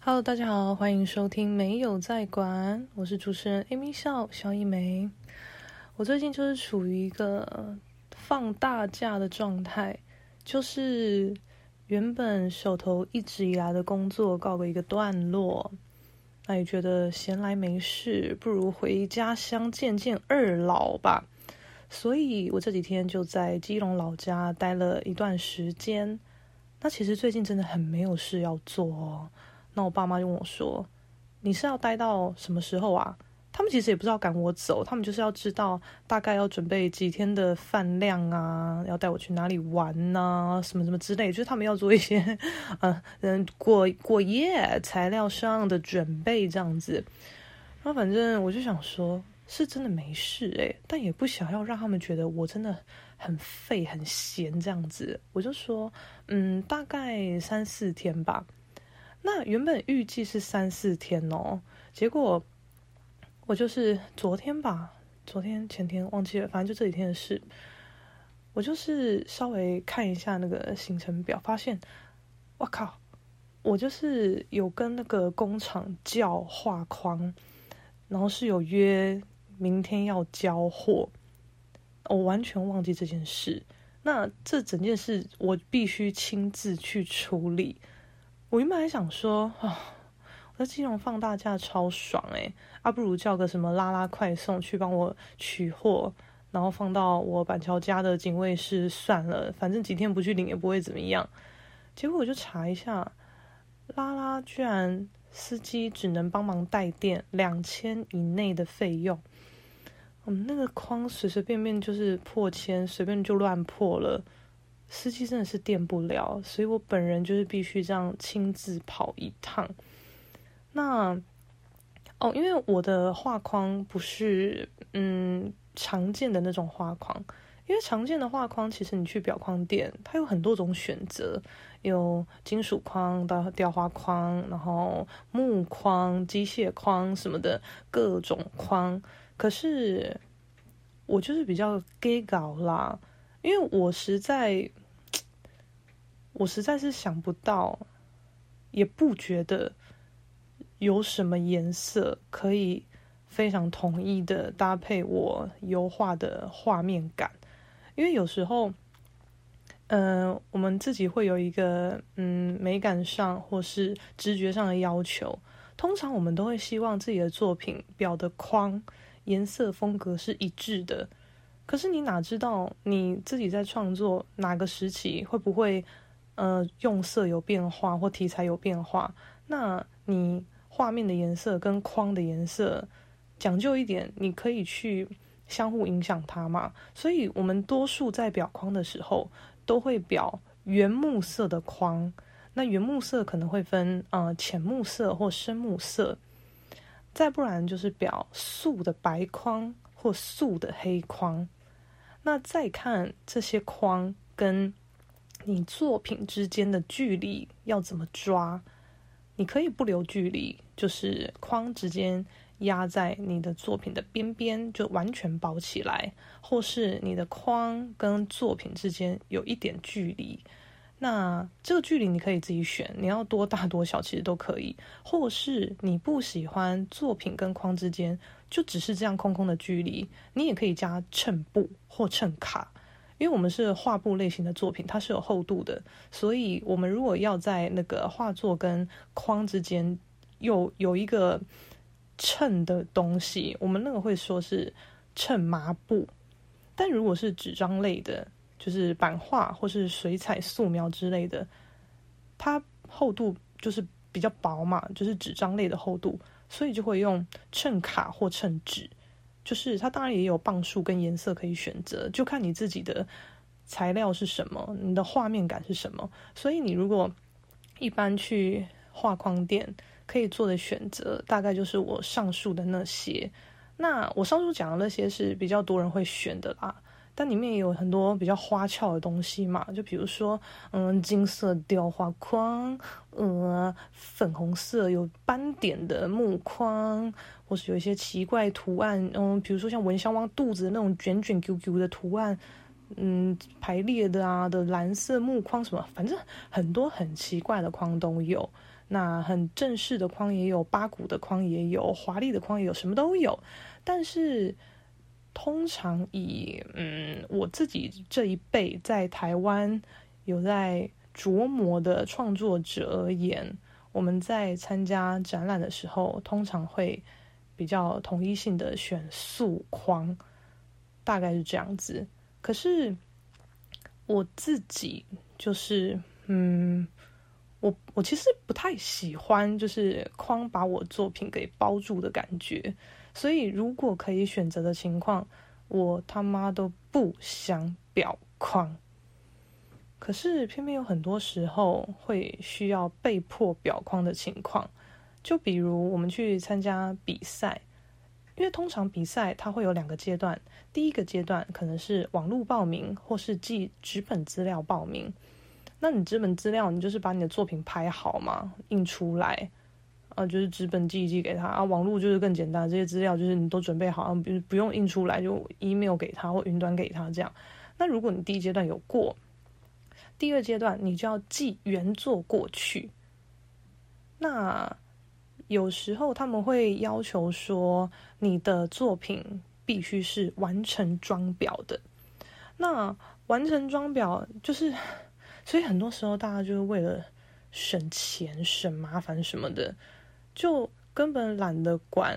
Hello，大家好，欢迎收听没有在管，我是主持人 Amy 笑萧一梅。我最近就是处于一个放大假的状态，就是原本手头一直以来的工作告个一个段落，那也觉得闲来没事，不如回家乡见见二老吧。所以我这几天就在基隆老家待了一段时间。那其实最近真的很没有事要做哦。那我爸妈就问我说：“你是要待到什么时候啊？”他们其实也不知道赶我走，他们就是要知道大概要准备几天的饭量啊，要带我去哪里玩呐、啊，什么什么之类，就是他们要做一些呃嗯过过夜材料上的准备这样子。然后反正我就想说。是真的没事诶，但也不想要让他们觉得我真的很废很闲这样子。我就说，嗯，大概三四天吧。那原本预计是三四天哦，结果我就是昨天吧，昨天前天忘记了，反正就这几天的事。我就是稍微看一下那个行程表，发现，我靠，我就是有跟那个工厂叫画框，然后是有约。明天要交货，我完全忘记这件事。那这整件事我必须亲自去处理。我原本还想说，啊、哦，我在基隆放大假超爽诶，啊，不如叫个什么拉拉快送去帮我取货，然后放到我板桥家的警卫室算了，反正几天不去领也不会怎么样。结果我就查一下，拉拉居然司机只能帮忙带电两千以内的费用。我嗯，那个框随随便便就是破千，随便就乱破了。司机真的是电不了，所以我本人就是必须这样亲自跑一趟。那哦，因为我的画框不是嗯常见的那种画框，因为常见的画框其实你去裱框店，它有很多种选择，有金属框的雕花框，然后木框、机械框什么的各种框。可是我就是比较 gay 搞啦，因为我实在，我实在是想不到，也不觉得有什么颜色可以非常统一的搭配我油画的画面感，因为有时候，嗯、我们自己会有一个嗯美感上或是直觉上的要求，通常我们都会希望自己的作品表的框。颜色风格是一致的，可是你哪知道你自己在创作哪个时期会不会，呃，用色有变化或题材有变化？那你画面的颜色跟框的颜色讲究一点，你可以去相互影响它嘛。所以我们多数在裱框的时候都会裱原木色的框，那原木色可能会分呃浅木色或深木色。再不然就是裱素的白框或素的黑框，那再看这些框跟你作品之间的距离要怎么抓？你可以不留距离，就是框直接压在你的作品的边边，就完全包起来，或是你的框跟作品之间有一点距离。那这个距离你可以自己选，你要多大多小其实都可以，或是你不喜欢作品跟框之间就只是这样空空的距离，你也可以加衬布或衬卡，因为我们是画布类型的作品，它是有厚度的，所以我们如果要在那个画作跟框之间有有一个衬的东西，我们那个会说是衬麻布，但如果是纸张类的。就是版画或是水彩素描之类的，它厚度就是比较薄嘛，就是纸张类的厚度，所以就会用衬卡或衬纸。就是它当然也有磅数跟颜色可以选择，就看你自己的材料是什么，你的画面感是什么。所以你如果一般去画框店可以做的选择，大概就是我上述的那些。那我上述讲的那些是比较多人会选的啦。但里面也有很多比较花俏的东西嘛，就比如说，嗯，金色雕花框，呃，粉红色有斑点的木框，或是有一些奇怪图案，嗯，比如说像蚊香汪肚子那种卷卷 Q Q 的图案，嗯，排列的啊的蓝色木框什么，反正很多很奇怪的框都有。那很正式的框也有，八股的框也有，华丽的框也有，什么都有。但是通常以嗯我自己这一辈在台湾有在琢磨的创作者而言，我们在参加展览的时候，通常会比较统一性的选素框，大概是这样子。可是我自己就是嗯。我我其实不太喜欢就是框把我作品给包住的感觉，所以如果可以选择的情况，我他妈都不想裱框。可是偏偏有很多时候会需要被迫裱框的情况，就比如我们去参加比赛，因为通常比赛它会有两个阶段，第一个阶段可能是网络报名或是寄纸本资料报名。那你纸本资料，你就是把你的作品拍好嘛，印出来，啊，就是纸本寄一寄给他啊。网络就是更简单，这些资料就是你都准备好，不不用印出来，就 email 给他或云端给他这样。那如果你第一阶段有过，第二阶段你就要寄原作过去。那有时候他们会要求说，你的作品必须是完成装裱的。那完成装裱就是。所以很多时候，大家就是为了省钱、省麻烦什么的，就根本懒得管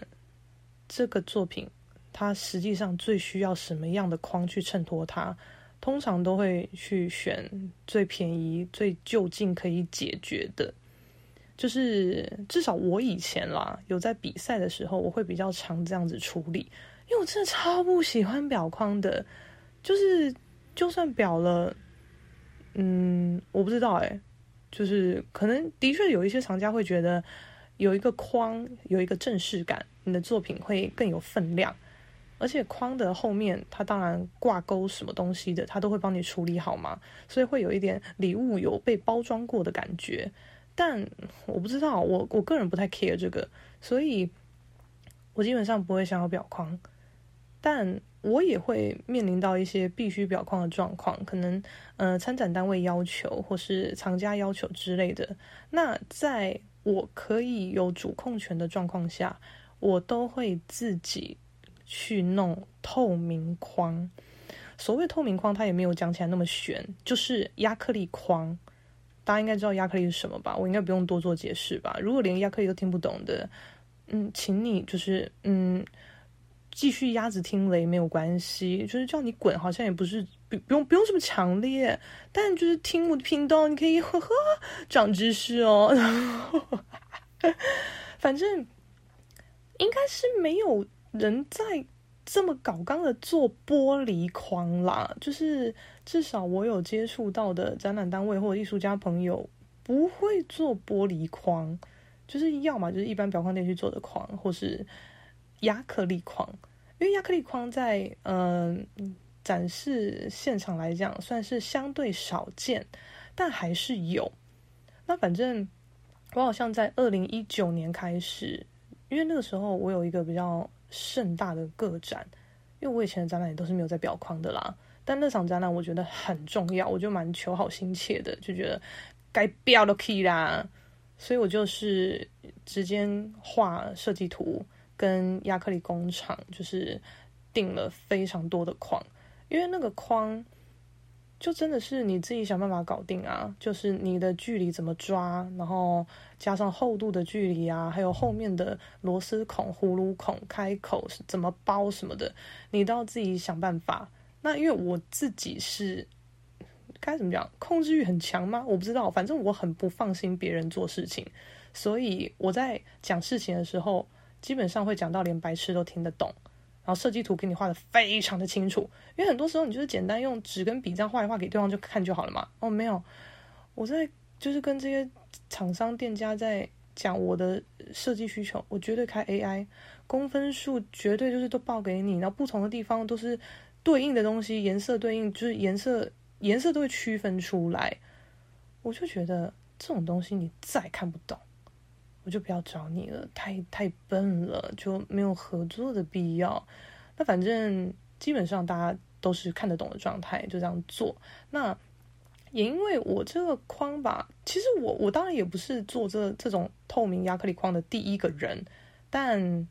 这个作品，它实际上最需要什么样的框去衬托它。通常都会去选最便宜、最就近可以解决的。就是至少我以前啦，有在比赛的时候，我会比较常这样子处理，因为我真的超不喜欢表框的，就是就算表了。嗯，我不知道哎，就是可能的确有一些厂家会觉得有一个框有一个正式感，你的作品会更有分量，而且框的后面它当然挂钩什么东西的，它都会帮你处理好嘛，所以会有一点礼物有被包装过的感觉。但我不知道，我我个人不太 care 这个，所以我基本上不会想要裱框，但。我也会面临到一些必须裱框的状况，可能呃参展单位要求或是藏家要求之类的。那在我可以有主控权的状况下，我都会自己去弄透明框。所谓透明框，它也没有讲起来那么玄，就是压克力框。大家应该知道压克力是什么吧？我应该不用多做解释吧？如果连压克力都听不懂的，嗯，请你就是嗯。继续鸭子听雷没有关系，就是叫你滚，好像也不是不不用不用这么强烈，但就是听我的频道，你可以呵呵长知识哦。反正应该是没有人在这么搞刚的做玻璃框啦，就是至少我有接触到的展览单位或者艺术家朋友不会做玻璃框，就是要么就是一般裱框店去做的框，或是。亚克力框，因为亚克力框在嗯、展示现场来讲算是相对少见，但还是有。那反正我好像在二零一九年开始，因为那个时候我有一个比较盛大的个展，因为我以前的展览也都是没有在裱框的啦。但那场展览我觉得很重要，我就蛮求好心切的，就觉得该裱都可以啦，所以我就是直接画设计图。跟亚克力工厂就是订了非常多的框，因为那个框就真的是你自己想办法搞定啊，就是你的距离怎么抓，然后加上厚度的距离啊，还有后面的螺丝孔、葫芦孔、开口怎么包什么的，你都要自己想办法。那因为我自己是该怎么讲，控制欲很强吗？我不知道，反正我很不放心别人做事情，所以我在讲事情的时候。基本上会讲到连白痴都听得懂，后设计图给你画的非常的清楚，因为很多时候你就是简单用纸跟笔这样画一画给对方就看就好了嘛。哦，没有，我在就是跟这些厂商店家在讲我的设计需求，我绝对开 AI，公分数绝对就是都报给你，然后不同的地方都是对应的东西，颜色对应就是颜色颜色都会区分出来，我就觉得这种东西你再看不懂。我就不要找你了，太太笨了，就没有合作的必要。那反正基本上大家都是看得懂的状态，就这样做。那也因为我这个框吧，其实我我当然也不是做这这种透明亚克力框的第一个人，但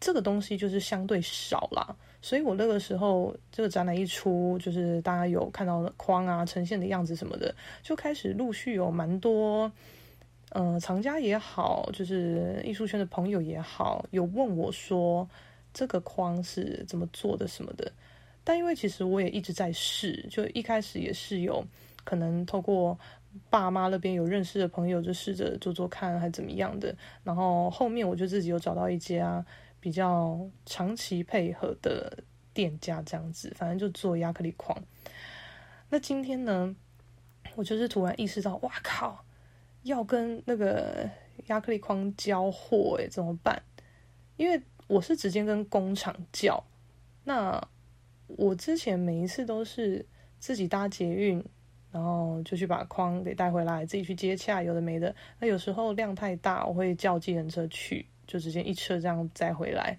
这个东西就是相对少啦。所以我那个时候这个展览一出，就是大家有看到的框啊呈现的样子什么的，就开始陆续有蛮多，呃，藏家也好，就是艺术圈的朋友也好，有问我说这个框是怎么做的什么的。但因为其实我也一直在试，就一开始也是有可能透过爸妈那边有认识的朋友，就试着做做看，还怎么样的。然后后面我就自己有找到一家比较长期配合的店家，这样子，反正就做亚克力框。那今天呢，我就是突然意识到，哇靠，要跟那个亚克力框交货，诶，怎么办？因为我是直接跟工厂叫，那。我之前每一次都是自己搭捷运，然后就去把框给带回来，自己去接洽，有的没的。那有时候量太大，我会叫计程车去，就直接一车这样载回来。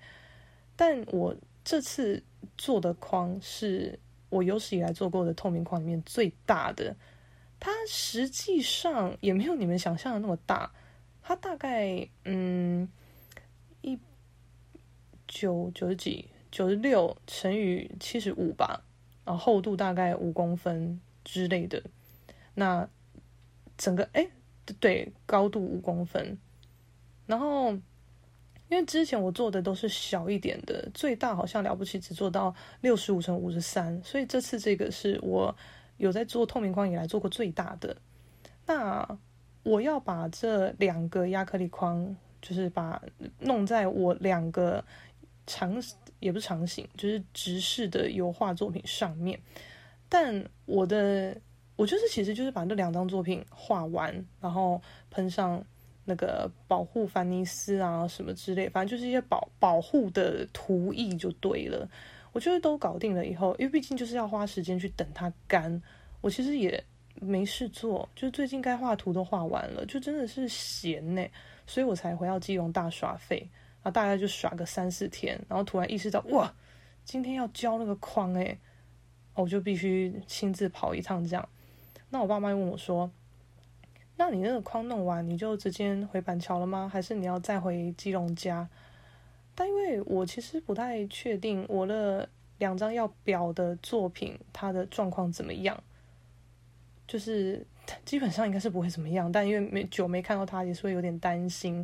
但我这次做的框是我有史以来做过的透明框里面最大的，它实际上也没有你们想象的那么大，它大概嗯一九九十几。九十六乘以七十五吧，然后厚度大概五公分之类的。那整个哎，对，高度五公分。然后因为之前我做的都是小一点的，最大好像了不起只做到六十五乘五十三，所以这次这个是我有在做透明框以来做过最大的。那我要把这两个亚克力框，就是把弄在我两个长。也不是长形，就是直视的油画作品上面。但我的我就是其实就是把那两张作品画完，然后喷上那个保护凡尼斯啊什么之类，反正就是一些保保护的涂液就对了。我觉得都搞定了以后，因为毕竟就是要花时间去等它干，我其实也没事做，就是最近该画图都画完了，就真的是闲呢，所以我才回到基隆大耍废。然后大概就耍个三四天，然后突然意识到哇，今天要交那个框诶，我就必须亲自跑一趟这样。那我爸妈问我说：“那你那个框弄完，你就直接回板桥了吗？还是你要再回基隆家？”但因为我其实不太确定我的两张要裱的作品它的状况怎么样，就是。基本上应该是不会怎么样，但因为没久没看到他，也是会有点担心。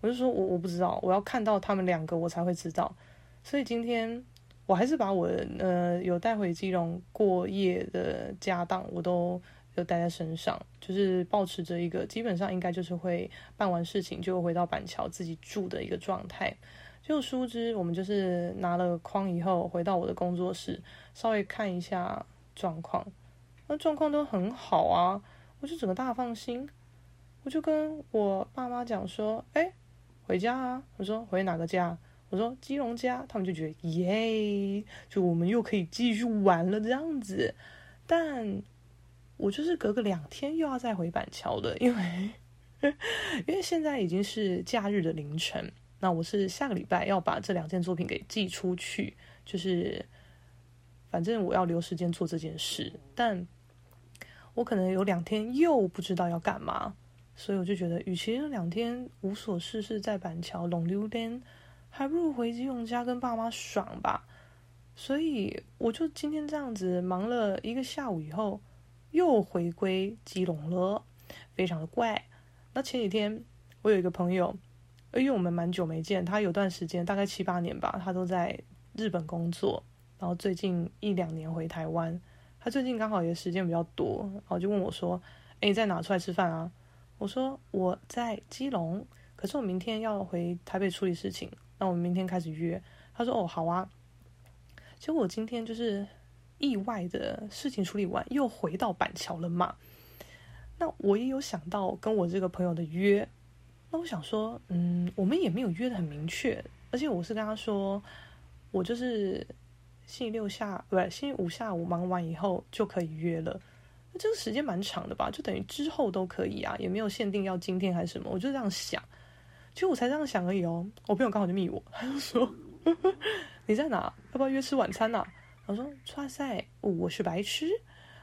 我就说我我不知道，我要看到他们两个我才会知道。所以今天我还是把我呃有带回基隆过夜的家当，我都有带在身上，就是抱持着一个基本上应该就是会办完事情就回到板桥自己住的一个状态。就殊不知我们就是拿了框以后回到我的工作室，稍微看一下状况，那状况都很好啊。我就整个大放心，我就跟我爸妈讲说：“哎，回家啊！”我说：“回哪个家？”我说：“基隆家。”他们就觉得耶，就我们又可以继续玩了这样子。但我就是隔个两天又要再回板桥的，因为 因为现在已经是假日的凌晨，那我是下个礼拜要把这两件作品给寄出去，就是反正我要留时间做这件事，但。我可能有两天又不知道要干嘛，所以我就觉得，与其那两天无所事事在板桥弄溜达，还不如回基隆家跟爸妈爽吧。所以我就今天这样子忙了一个下午以后，又回归基隆了，非常的怪。那前几天我有一个朋友，因为我们蛮久没见，他有段时间大概七八年吧，他都在日本工作，然后最近一两年回台湾。他最近刚好也时间比较多，然后就问我说：“诶，你在哪出来吃饭啊？”我说：“我在基隆，可是我明天要回台北处理事情，那我们明天开始约。”他说：“哦，好啊。”结果我今天就是意外的事情处理完，又回到板桥了嘛。那我也有想到跟我这个朋友的约，那我想说，嗯，我们也没有约得很明确，而且我是跟他说，我就是。星期六下不是，星期五下午忙完以后就可以约了。那这个时间蛮长的吧？就等于之后都可以啊，也没有限定要今天还是什么。我就这样想，其实我才这样想而已哦。我朋友刚好就密我，他就说：“ 你在哪？要不要约吃晚餐呐、啊？”我说：“哇塞，我是白痴。”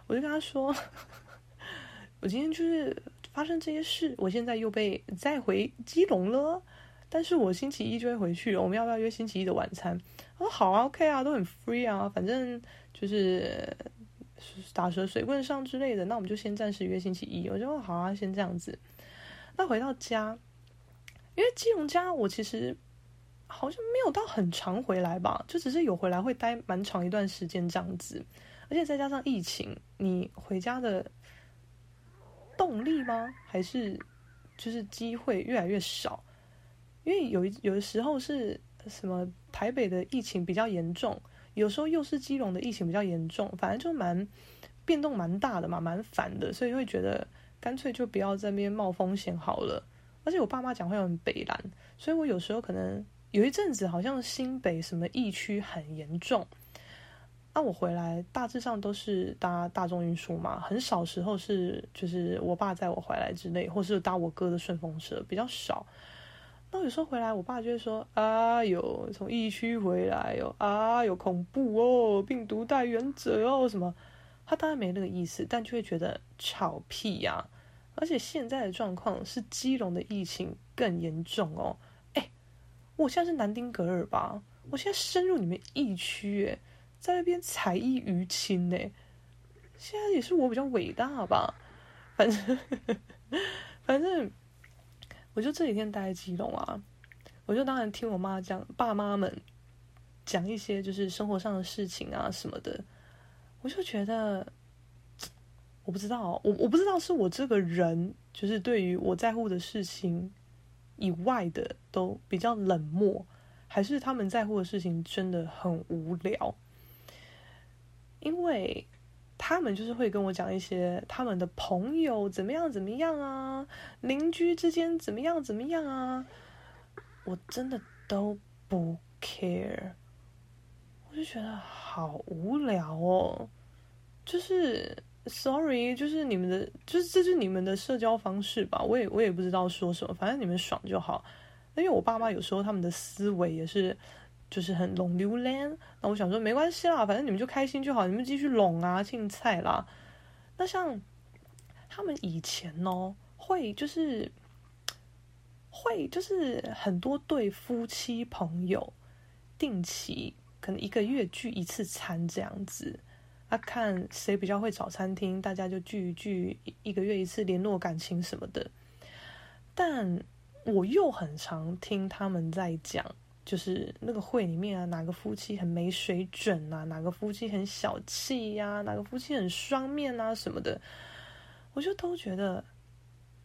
我就跟他说，我今天就是发生这些事，我现在又被载回基隆了，但是我星期一就会回去，我们要不要约星期一的晚餐？他说好啊，OK 啊，都很 free 啊，反正就是打蛇随棍上之类的，那我们就先暂时约星期一。我就说好啊，先这样子。那回到家，因为基隆家我其实好像没有到很长回来吧，就只是有回来会待蛮长一段时间这样子，而且再加上疫情，你回家的动力吗？还是就是机会越来越少？因为有有的时候是什么台北的疫情比较严重，有时候又是基隆的疫情比较严重，反正就蛮变动蛮大的嘛，蛮烦的，所以会觉得。干脆就不要在那边冒风险好了。而且我爸妈讲话很北烂，所以我有时候可能有一阵子好像新北什么疫区很严重。那我回来大致上都是搭大众运输嘛，很少时候是就是我爸载我回来之类，或是搭我哥的顺风车比较少。那有时候回来，我爸就会说：“啊哟，从疫区回来哟，啊有恐怖哦，病毒带原者哦什么。”他当然没那个意思，但就会觉得吵屁呀、而且现在的状况是基隆的疫情更严重哦。哎，我现在是南丁格尔吧？我现在深入你们疫区，哎，在那边才艺娱亲呢。现在也是我比较伟大吧？反正 反正，我就这几天待在基隆啊，我就当然听我妈讲，爸妈们讲一些就是生活上的事情啊什么的。我就觉得，我不知道，我我不知道是我这个人，就是对于我在乎的事情以外的都比较冷漠，还是他们在乎的事情真的很无聊？因为他们就是会跟我讲一些他们的朋友怎么样怎么样啊，邻居之间怎么样怎么样啊，我真的都不 care 我。就觉得好无聊哦，就是，sorry，就是你们的，就是这是你们的社交方式吧？我也我也不知道说什么，反正你们爽就好。因为我爸妈有时候他们的思维也是，就是很拢流连。那我想说没关系啦，反正你们就开心就好，你们继续拢啊，青菜啦。那像他们以前呢，会就是会就是很多对夫妻朋友定期。可能一个月聚一次餐这样子，啊，看谁比较会找餐厅，大家就聚一聚，一个月一次联络感情什么的。但我又很常听他们在讲，就是那个会里面啊，哪个夫妻很没水准啊，哪个夫妻很小气呀，哪个夫妻很双面啊什么的，我就都觉得，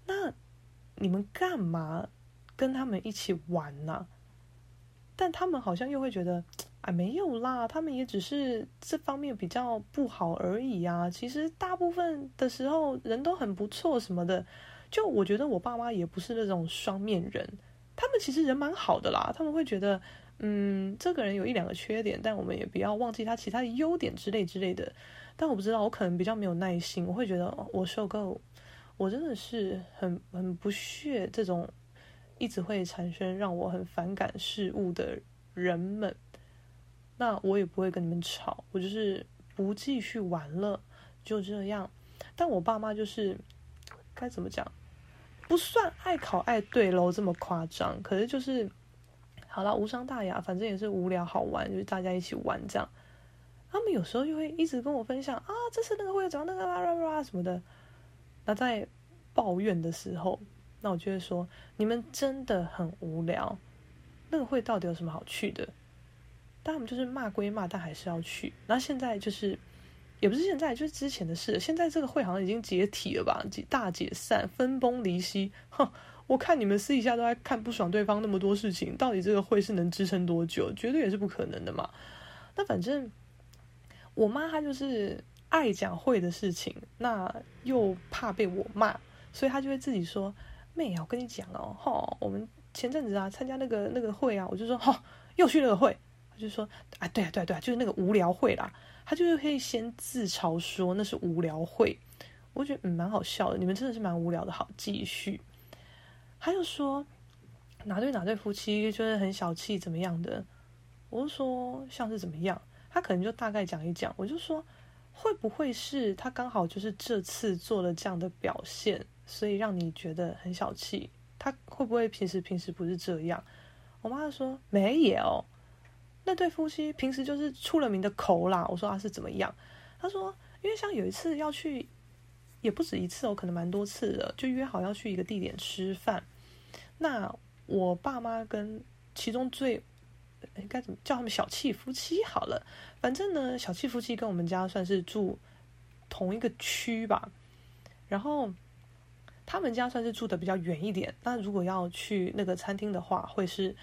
那你们干嘛跟他们一起玩呢？但他们好像又会觉得。啊，没有啦，他们也只是这方面比较不好而已啊。其实大部分的时候人都很不错什么的。就我觉得我爸妈也不是那种双面人，他们其实人蛮好的啦。他们会觉得，嗯，这个人有一两个缺点，但我们也不要忘记他其他的优点之类之类的。但我不知道，我可能比较没有耐心，我会觉得我受够，我真的是很很不屑这种一直会产生让我很反感事物的人们。那我也不会跟你们吵，我就是不继续玩了，就这样。但我爸妈就是该怎么讲，不算爱考爱对喽，这么夸张。可是就是好了，无伤大雅，反正也是无聊好玩，就是大家一起玩这样。他们有时候就会一直跟我分享啊，这次那个会长那个啦啦啦什么的。那在抱怨的时候，那我就会说，你们真的很无聊。那个会到底有什么好去的？但他们就是骂归骂，但还是要去。那现在就是，也不是现在，就是之前的事。现在这个会好像已经解体了吧？解大解散，分崩离析。哼，我看你们私底下都在看不爽对方那么多事情，到底这个会是能支撑多久？绝对也是不可能的嘛。那反正我妈她就是爱讲会的事情，那又怕被我骂，所以她就会自己说：“妹啊，我跟你讲哦，哈，我们前阵子啊参加那个那个会啊，我就说哈，又去那个会。”就说啊，对啊，对啊，对啊，就是那个无聊会啦。他就是可以先自嘲说那是无聊会，我觉得嗯蛮好笑的。你们真的是蛮无聊的，好继续。他又说哪对哪对夫妻就是很小气怎么样的，我就说像是怎么样，他可能就大概讲一讲。我就说会不会是他刚好就是这次做了这样的表现，所以让你觉得很小气？他会不会平时平时不是这样？我妈说没有，那对夫妻平时就是出了名的抠啦。我说他是怎么样？他说因为像有一次要去，也不止一次哦，可能蛮多次的，就约好要去一个地点吃饭。那我爸妈跟其中最应该怎么叫他们小气夫妻好了，反正呢，小气夫妻跟我们家算是住同一个区吧。然后他们家算是住的比较远一点。那如果要去那个餐厅的话，会是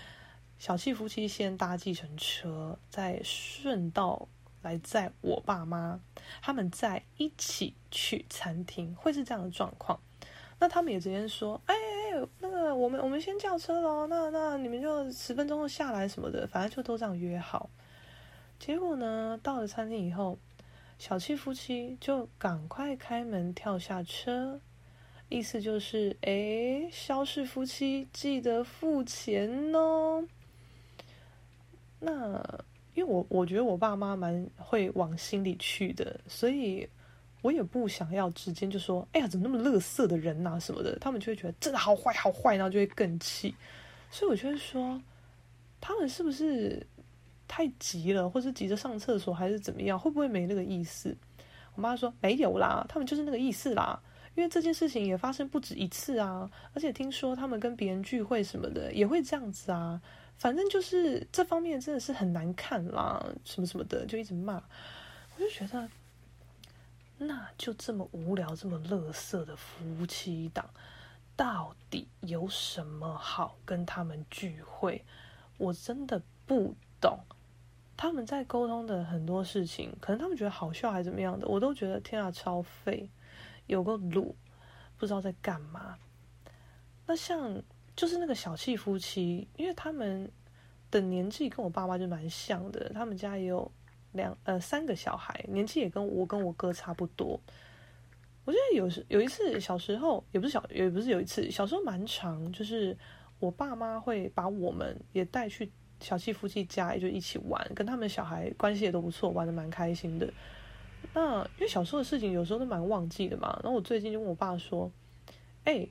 小气夫妻先搭计程车，再顺道来载我爸妈，他们再一起去餐厅，会是这样的状况。那他们也直接说：“哎哎。”那个，我们我们先叫车喽。那那你们就十分钟后下来什么的，反正就都这样约好。结果呢，到了餐厅以后，小气夫妻就赶快开门跳下车，意思就是，哎，肖氏夫妻记得付钱哦。那因为我我觉得我爸妈蛮会往心里去的，所以。我也不想要直接就说，哎呀，怎么那么乐色的人呐、啊、什么的，他们就会觉得真的好坏好坏，然后就会更气。所以我就会说，他们是不是太急了，或是急着上厕所，还是怎么样？会不会没那个意思？我妈说没有啦，他们就是那个意思啦。因为这件事情也发生不止一次啊，而且听说他们跟别人聚会什么的也会这样子啊。反正就是这方面真的是很难看啦，什么什么的就一直骂，我就觉得。那就这么无聊、这么垃圾的夫妻档，到底有什么好跟他们聚会？我真的不懂。他们在沟通的很多事情，可能他们觉得好笑还是怎么样的，我都觉得天啊，超废，有个鲁，不知道在干嘛。那像就是那个小气夫妻，因为他们的年纪跟我爸妈就蛮像的，他们家也有。两呃三个小孩，年纪也跟我跟我哥差不多。我记得有时有一次小时候也不是小也不是有一次小时候蛮长，就是我爸妈会把我们也带去小气夫妻家，也就一起玩，跟他们小孩关系也都不错，玩得蛮开心的。那因为小时候的事情有时候都蛮忘记的嘛。然后我最近就问我爸说：“哎、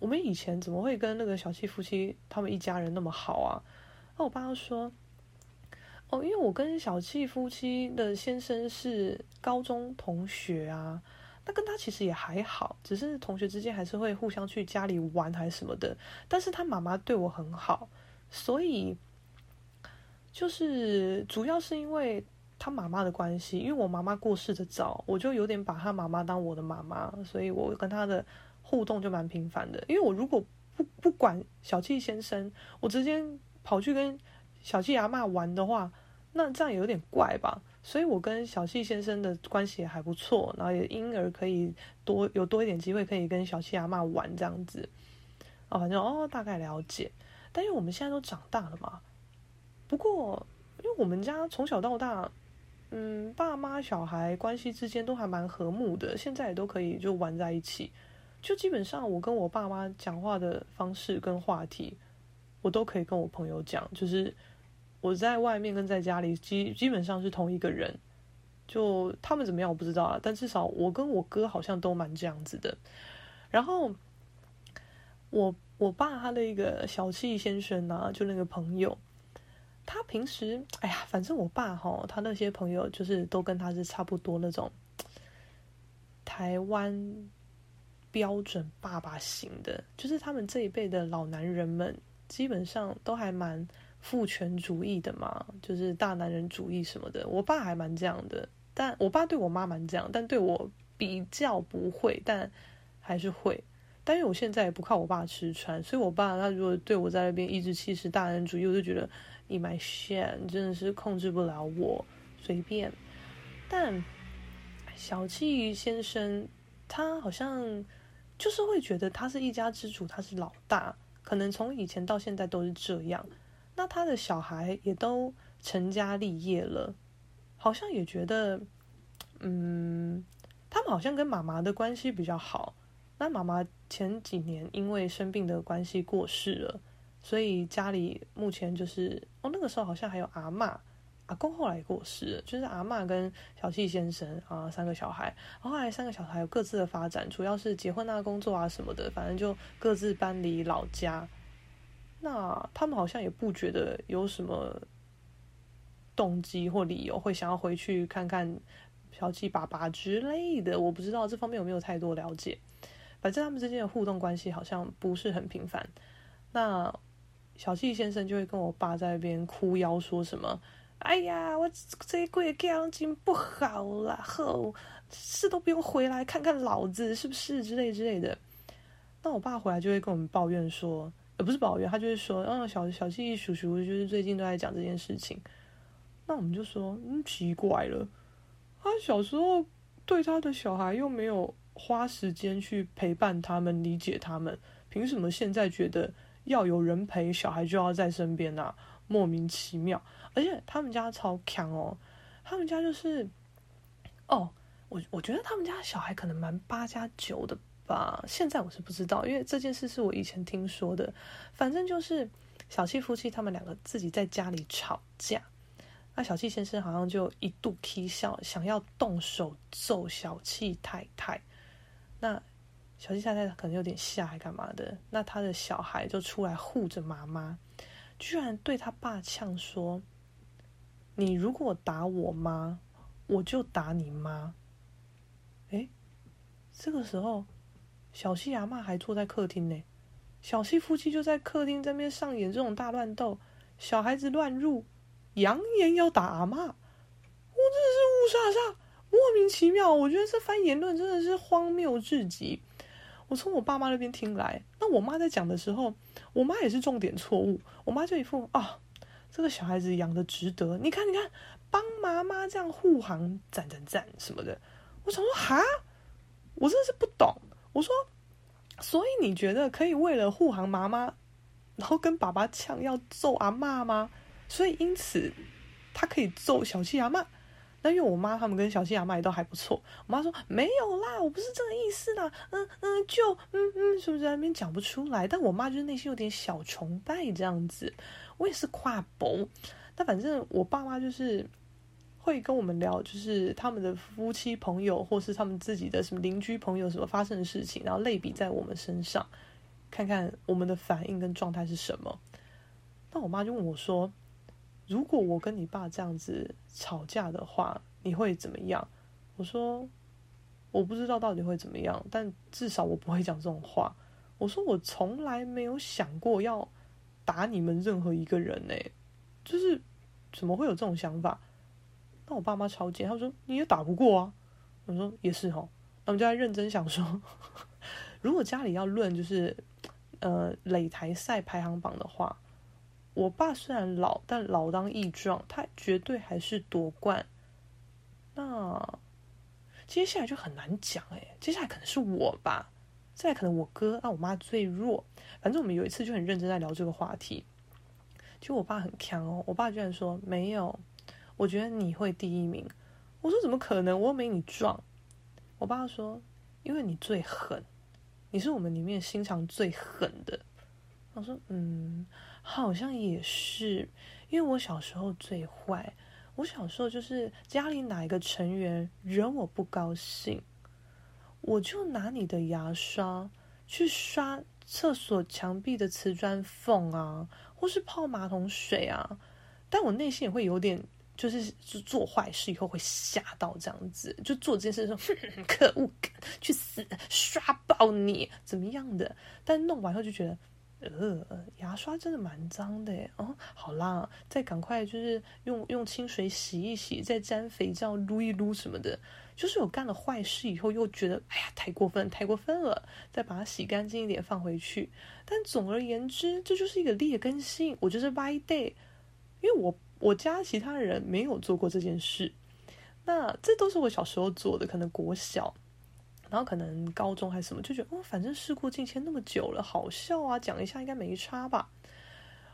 我们以前怎么会跟那个小气夫妻他们一家人那么好啊？”那我爸就说。哦，因为我跟小气夫妻的先生是高中同学啊，那跟他其实也还好，只是同学之间还是会互相去家里玩还是什么的。但是他妈妈对我很好，所以就是主要是因为他妈妈的关系，因为我妈妈过世的早，我就有点把他妈妈当我的妈妈，所以我跟他的互动就蛮频繁的。因为我如果不不管小气先生，我直接跑去跟小气阿嬷玩的话，那这样也有点怪吧？所以我跟小气先生的关系也还不错，然后也因而可以多有多一点机会可以跟小气阿嬷玩这样子。哦，反正哦，大概了解。但因为我们现在都长大了嘛，不过因为我们家从小到大，嗯，爸妈小孩关系之间都还蛮和睦的，现在也都可以就玩在一起。就基本上我跟我爸妈讲话的方式跟话题。我都可以跟我朋友讲，就是我在外面跟在家里基基本上是同一个人，就他们怎么样我不知道啊，但至少我跟我哥好像都蛮这样子的。然后我我爸他的一个小气先生啊，就那个朋友，他平时哎呀，反正我爸哈，他那些朋友就是都跟他是差不多那种台湾标准爸爸型的，就是他们这一辈的老男人们。基本上都还蛮父权主义的嘛，就是大男人主义什么的。我爸还蛮这样的，但我爸对我妈蛮这样，但对我比较不会，但还是会。但因为我现在也不靠我爸吃穿，所以我爸他如果对我在那边颐指气使、大男人主义，我就觉得你 my shit，真的是控制不了我，随便。但小气先生他好像就是会觉得他是一家之主，他是老大。可能从以前到现在都是这样，那他的小孩也都成家立业了，好像也觉得，嗯，他们好像跟妈妈的关系比较好。那妈妈前几年因为生病的关系过世了，所以家里目前就是，哦，那个时候好像还有阿嬷，阿公后来过世了，就是阿嬷跟小气先生啊三个小孩，然后来三个小孩有各自的发展，主要是结婚啊、工作啊什么的，反正就各自搬离老家。那他们好像也不觉得有什么动机或理由会想要回去看看小气爸爸之类的，我不知道这方面有没有太多了解。反正他们之间的互动关系好像不是很频繁。那小气先生就会跟我爸在那边哭腰，说什么：“哎呀，我这一个月感情不好啦，后是都不用回来看看老子，是不是之类之类的。”那我爸回来就会跟我们抱怨说。也不是抱怨，他就是说，嗯，小小气叔叔就是最近都在讲这件事情。那我们就说，嗯，奇怪了，他小时候对他的小孩又没有花时间去陪伴他们、理解他们，凭什么现在觉得要有人陪小孩就要在身边呢？莫名其妙。而且他们家超强哦，他们家就是，哦，我我觉得他们家小孩可能蛮八加九的。吧，现在我是不知道，因为这件事是我以前听说的。反正就是小气夫妻他们两个自己在家里吵架，那小气先生好像就一度起笑，想要动手揍小气太太。那小气太太可能有点吓，还干嘛的？那他的小孩就出来护着妈妈，居然对他爸呛说：“你如果打我妈，我就打你妈。”诶，这个时候。小气阿嬷还坐在客厅呢，小气夫妻就在客厅这边上演这种大乱斗，小孩子乱入，扬言要打阿嬷，我真的是雾煞煞，莫名其妙。我觉得这番言论真的是荒谬至极。我从我爸妈那边听来，那我妈在讲的时候，我妈也是重点错误，我妈就一副啊，这个小孩子养的值得，你看你看，帮妈妈这样护航，赞赞赞什么的。我想说哈，我真的是不懂。我说，所以你觉得可以为了护航妈妈，然后跟爸爸呛要揍阿骂吗？所以因此他可以揍小气阿骂。那因为我妈他们跟小气阿嬷也都还不错。我妈说没有啦，我不是这个意思啦。嗯嗯，就嗯嗯，是不是在那边讲不出来？但我妈就是内心有点小崇拜这样子。我也是跨博，但反正我爸妈就是。会跟我们聊，就是他们的夫妻朋友，或是他们自己的什么邻居朋友什么发生的事情，然后类比在我们身上，看看我们的反应跟状态是什么。那我妈就问我说：“如果我跟你爸这样子吵架的话，你会怎么样？”我说：“我不知道到底会怎么样，但至少我不会讲这种话。”我说：“我从来没有想过要打你们任何一个人呢，就是怎么会有这种想法？”那我爸妈超贱，他说你也打不过啊。我说也是哦。那我们就在认真想说，如果家里要论就是呃擂台赛排行榜的话，我爸虽然老，但老当益壮，他绝对还是夺冠。那接下来就很难讲哎、接下来可能是我吧，再来可能我哥，那我妈最弱。反正我们有一次就很认真在聊这个话题，就我爸很强哦，我爸居然说没有。我觉得你会第一名，我说怎么可能？我又没你壮。我爸说，因为你最狠，你是我们里面心肠最狠的。我说，嗯，好像也是，因为我小时候最坏。我小时候就是家里哪一个成员惹我不高兴，我就拿你的牙刷去刷厕所墙壁的瓷砖缝啊，或是泡马桶水啊，但我内心也会有点。就是就做坏事以后会吓到这样子，就做这件事的时候，可恶，去死，刷爆你，怎么样的？但弄完后就觉得，呃，牙刷真的蛮脏的。哦，好啦，再赶快就是用用清水洗一洗，再沾肥皂撸一撸什么的。就是有干了坏事以后，又觉得哎呀，太过分，太过分了，再把它洗干净一点放回去。但总而言之，这就是一个劣根性，我就是 by day，因为我。我家其他人没有做过这件事，那这都是我小时候做的，可能国小，然后可能高中还是什么，就觉得哦，反正事过境迁那么久了，好笑啊，讲一下应该没差吧。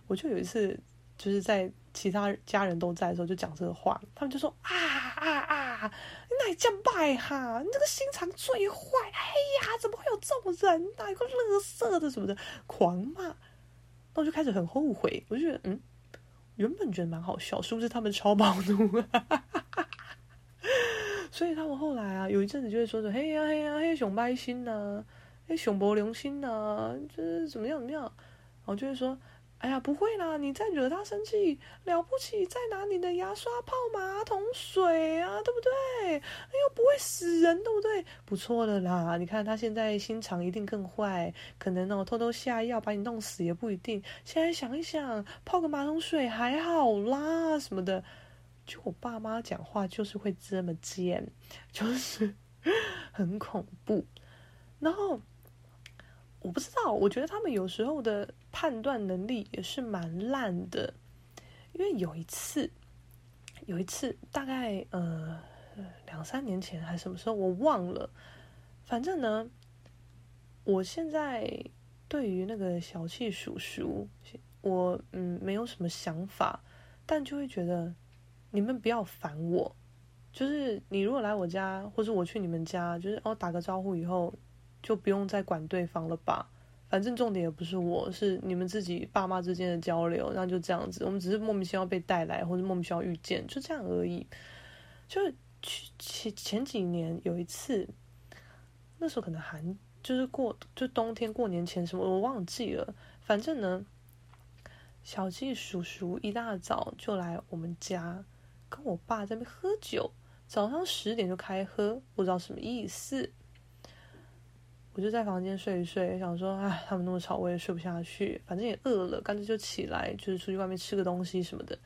我就有一次就是在其他家人都在的时候就讲这个话，他们就说啊啊啊，你哪这样败哈？你这个心肠最坏，哎呀，怎么会有这种人啊？一个乐色的什么的，狂骂。那我就开始很后悔，我就觉得嗯。原本觉得蛮好笑，是不是他们超暴怒？所以他们后来啊，有一阵子就会说说，嘿呀嘿呀，嘿熊掰心呐，嘿熊博良心呐，就是怎么样怎么样，然后就会说。哎呀，不会啦！你再惹他生气，了不起，再拿你的牙刷泡马桶水啊，对不对？哎呦，不会死人，对不对？不错的啦！你看他现在心肠一定更坏，可能哦偷偷下药把你弄死也不一定。现在想一想，泡个马桶水还好啦，什么的。就我爸妈讲话就是会这么贱，就是 很恐怖。然后。我不知道，我觉得他们有时候的判断能力也是蛮烂的。因为有一次，有一次大概呃两三年前还是什么时候，我忘了。反正呢，我现在对于那个小气叔叔，我嗯没有什么想法，但就会觉得你们不要烦我。就是你如果来我家，或者我去你们家，就是哦打个招呼以后。就不用再管对方了吧，反正重点也不是我，是你们自己爸妈之间的交流，那就这样子。我们只是莫名其妙被带来，或者莫名其妙遇见，就这样而已。就前前几年有一次，那时候可能寒，就是过就冬天过年前什么我忘记了，反正呢，小季叔叔一大早就来我们家，跟我爸在那边喝酒，早上十点就开喝，不知道什么意思。我就在房间睡一睡，想说，哎，他们那么吵，我也睡不下去。反正也饿了，干脆就起来，就是出去外面吃个东西什么的。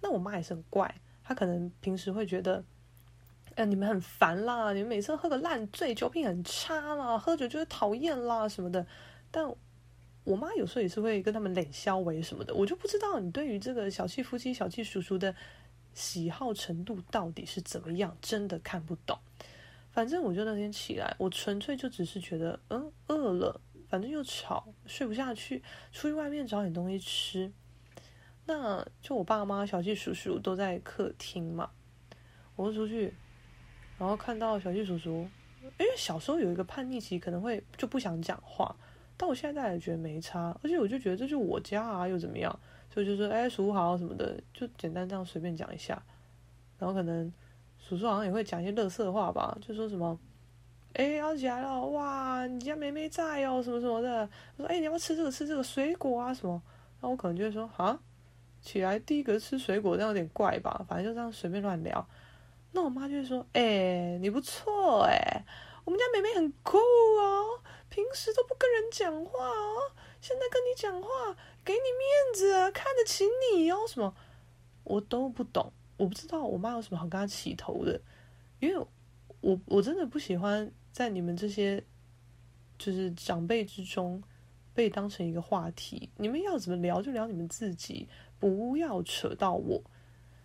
那我妈也是很怪，她可能平时会觉得，哎，你们很烦啦，你们每次喝个烂醉，酒品很差啦，喝酒就是讨厌啦什么的。但我妈有时候也是会跟他们冷笑为什么的，我就不知道你对于这个小气夫妻、小气叔叔的喜好程度到底是怎么样，真的看不懂。反正我就那天起来，我纯粹就只是觉得，嗯，饿了，反正又吵，睡不下去，出去外面找点东西吃。那就我爸妈、小气叔叔都在客厅嘛，我就出去，然后看到小气叔叔，因为小时候有一个叛逆期，可能会就不想讲话，但我现在也觉得没差，而且我就觉得这是我家啊，又怎么样？所以就说，哎，叔好什么的，就简单这样随便讲一下，然后可能。叔叔好像也会讲一些垃圾话吧，就说什么，哎、要起来了，哇，你家妹妹在哦，什么什么的。我说，哎、你要不要吃这个，吃这个水果啊什么？那我可能就会说，啊，起来第一个吃水果，这样有点怪吧，反正就这样随便乱聊。那我妈就会说，哎、你不错哎、我们家妹妹很酷哦，平时都不跟人讲话哦，现在跟你讲话，给你面子，看得起你哦，什么，我都不懂。我不知道我妈有什么好跟她起头的，因为我我真的不喜欢在你们这些就是长辈之中被当成一个话题。你们要怎么聊就聊你们自己，不要扯到我。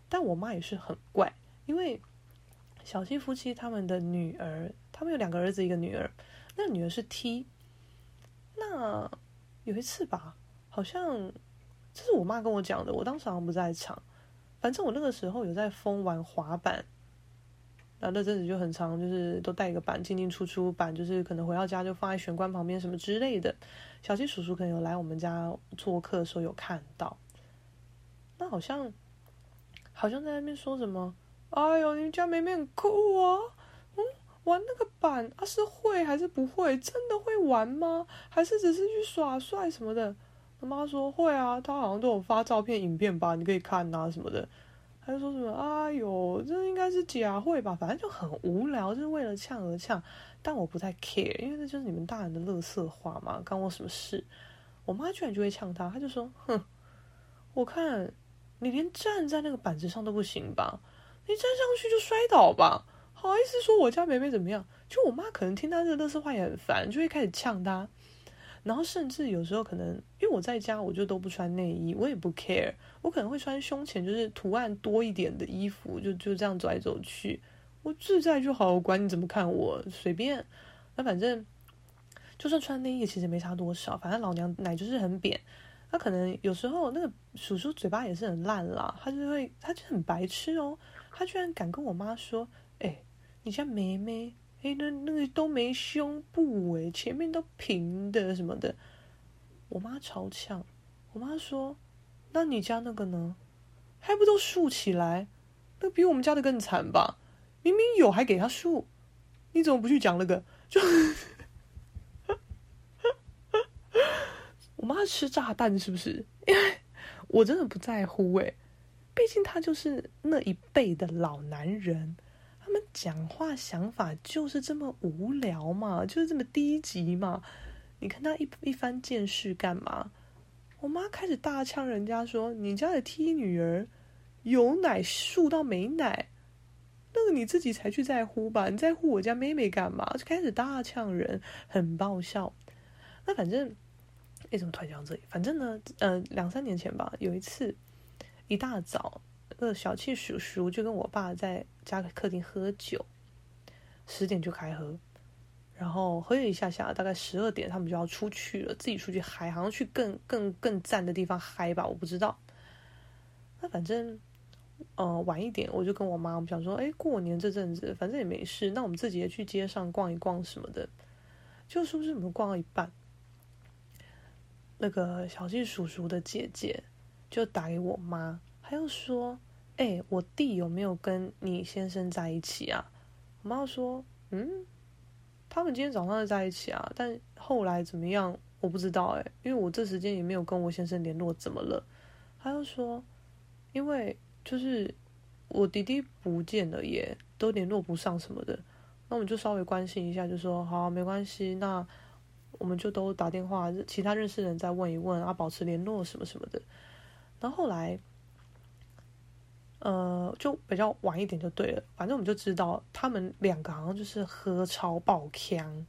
但我妈也是很怪，因为小气夫妻他们的女儿，他们有两个儿子一个女儿，那女儿是 T。那有一次吧，好像这是我妈跟我讲的，我当时好像不在场。反正我那个时候有在疯玩滑板，然后那阵子就很长，就是都带一个板进进出出板，就是可能回到家就放在玄关旁边什么之类的。小七叔叔可能有来我们家做客的时候有看到，那好像好像在那边说什么，哎呦，你们家妹妹很酷啊，玩那个板啊是会还是不会？真的会玩吗？还是只是去耍帅什么的？他妈说会啊，他好像都有发照片、影片吧，你可以看啊什么的。他就说什么，哎呦，这应该是假会吧，反正就很无聊，就是为了呛而呛。但我不太 care，因为这就是你们大人的乐色话嘛，关我什么事？我妈居然就会呛他，他就说，哼，我看你连站在那个板子上都不行吧？你站上去就摔倒吧？好意思说我家妹妹怎么样？就我妈可能听他这个垃圾话也很烦，就会开始呛他。然后甚至有时候可能，因为我在家，我就都不穿内衣，我也不 care，我可能会穿胸前就是图案多一点的衣服，就就这样走来走去，我自在就好，管你怎么看我，随便。那反正就算穿内衣，其实没差多少，反正老娘奶就是很扁。他可能有时候那个叔叔嘴巴也是很烂啦，他就会，他就很白痴哦，他居然敢跟我妈说，你家妹妹。哎，那那个都没胸部哎，前面都平的什么的。我妈超呛，我妈说：“那你家那个呢？还不都竖起来？那比我们家的更惨吧？明明有还给他竖，你怎么不去讲那个？就 我妈吃炸弹是不是？因 为我真的不在乎哎，毕竟他就是那一辈的老男人，他们讲话想法就是这么无聊嘛，就是这么低级嘛。你看他一一番见识干嘛？我妈开始大呛人家说：“你家的 T 女儿有奶竖到没奶，那个你自己才去在乎吧？你在乎我家妹妹干嘛？”就开始大呛人，很爆笑。那反正，为什么突然讲这里？反正呢，呃，两三年前吧，有一次一大早，个小气叔叔就跟我爸在家客厅喝酒，十点就开喝。然后喝了一下下，大概十二点，他们就要出去了，自己出去嗨，好像去更更更赞的地方嗨吧，我不知道。那反正，呃，晚一点，我就跟我妈，我们想说，哎，过年这阵子，反正也没事，那我们自己也去街上逛一逛什么的。就是不是我们逛到一半，那个小气叔叔的姐姐就打给我妈，他又说，哎，我弟有没有跟你先生在一起啊？我妈说，嗯。他们今天早上在一起啊，但后来怎么样我不知道哎，因为我这时间也没有跟我先生联络，怎么了？他又说，因为就是我弟弟不见了耶，都联络不上什么的，那我们就稍微关心一下，就说好，没关系，那我们就都打电话，其他认识的人再问一问啊，保持联络什么什么的。然后后来。呃，就比较晚一点就对了，反正我们就知道他们两个好像就是喝超爆锵。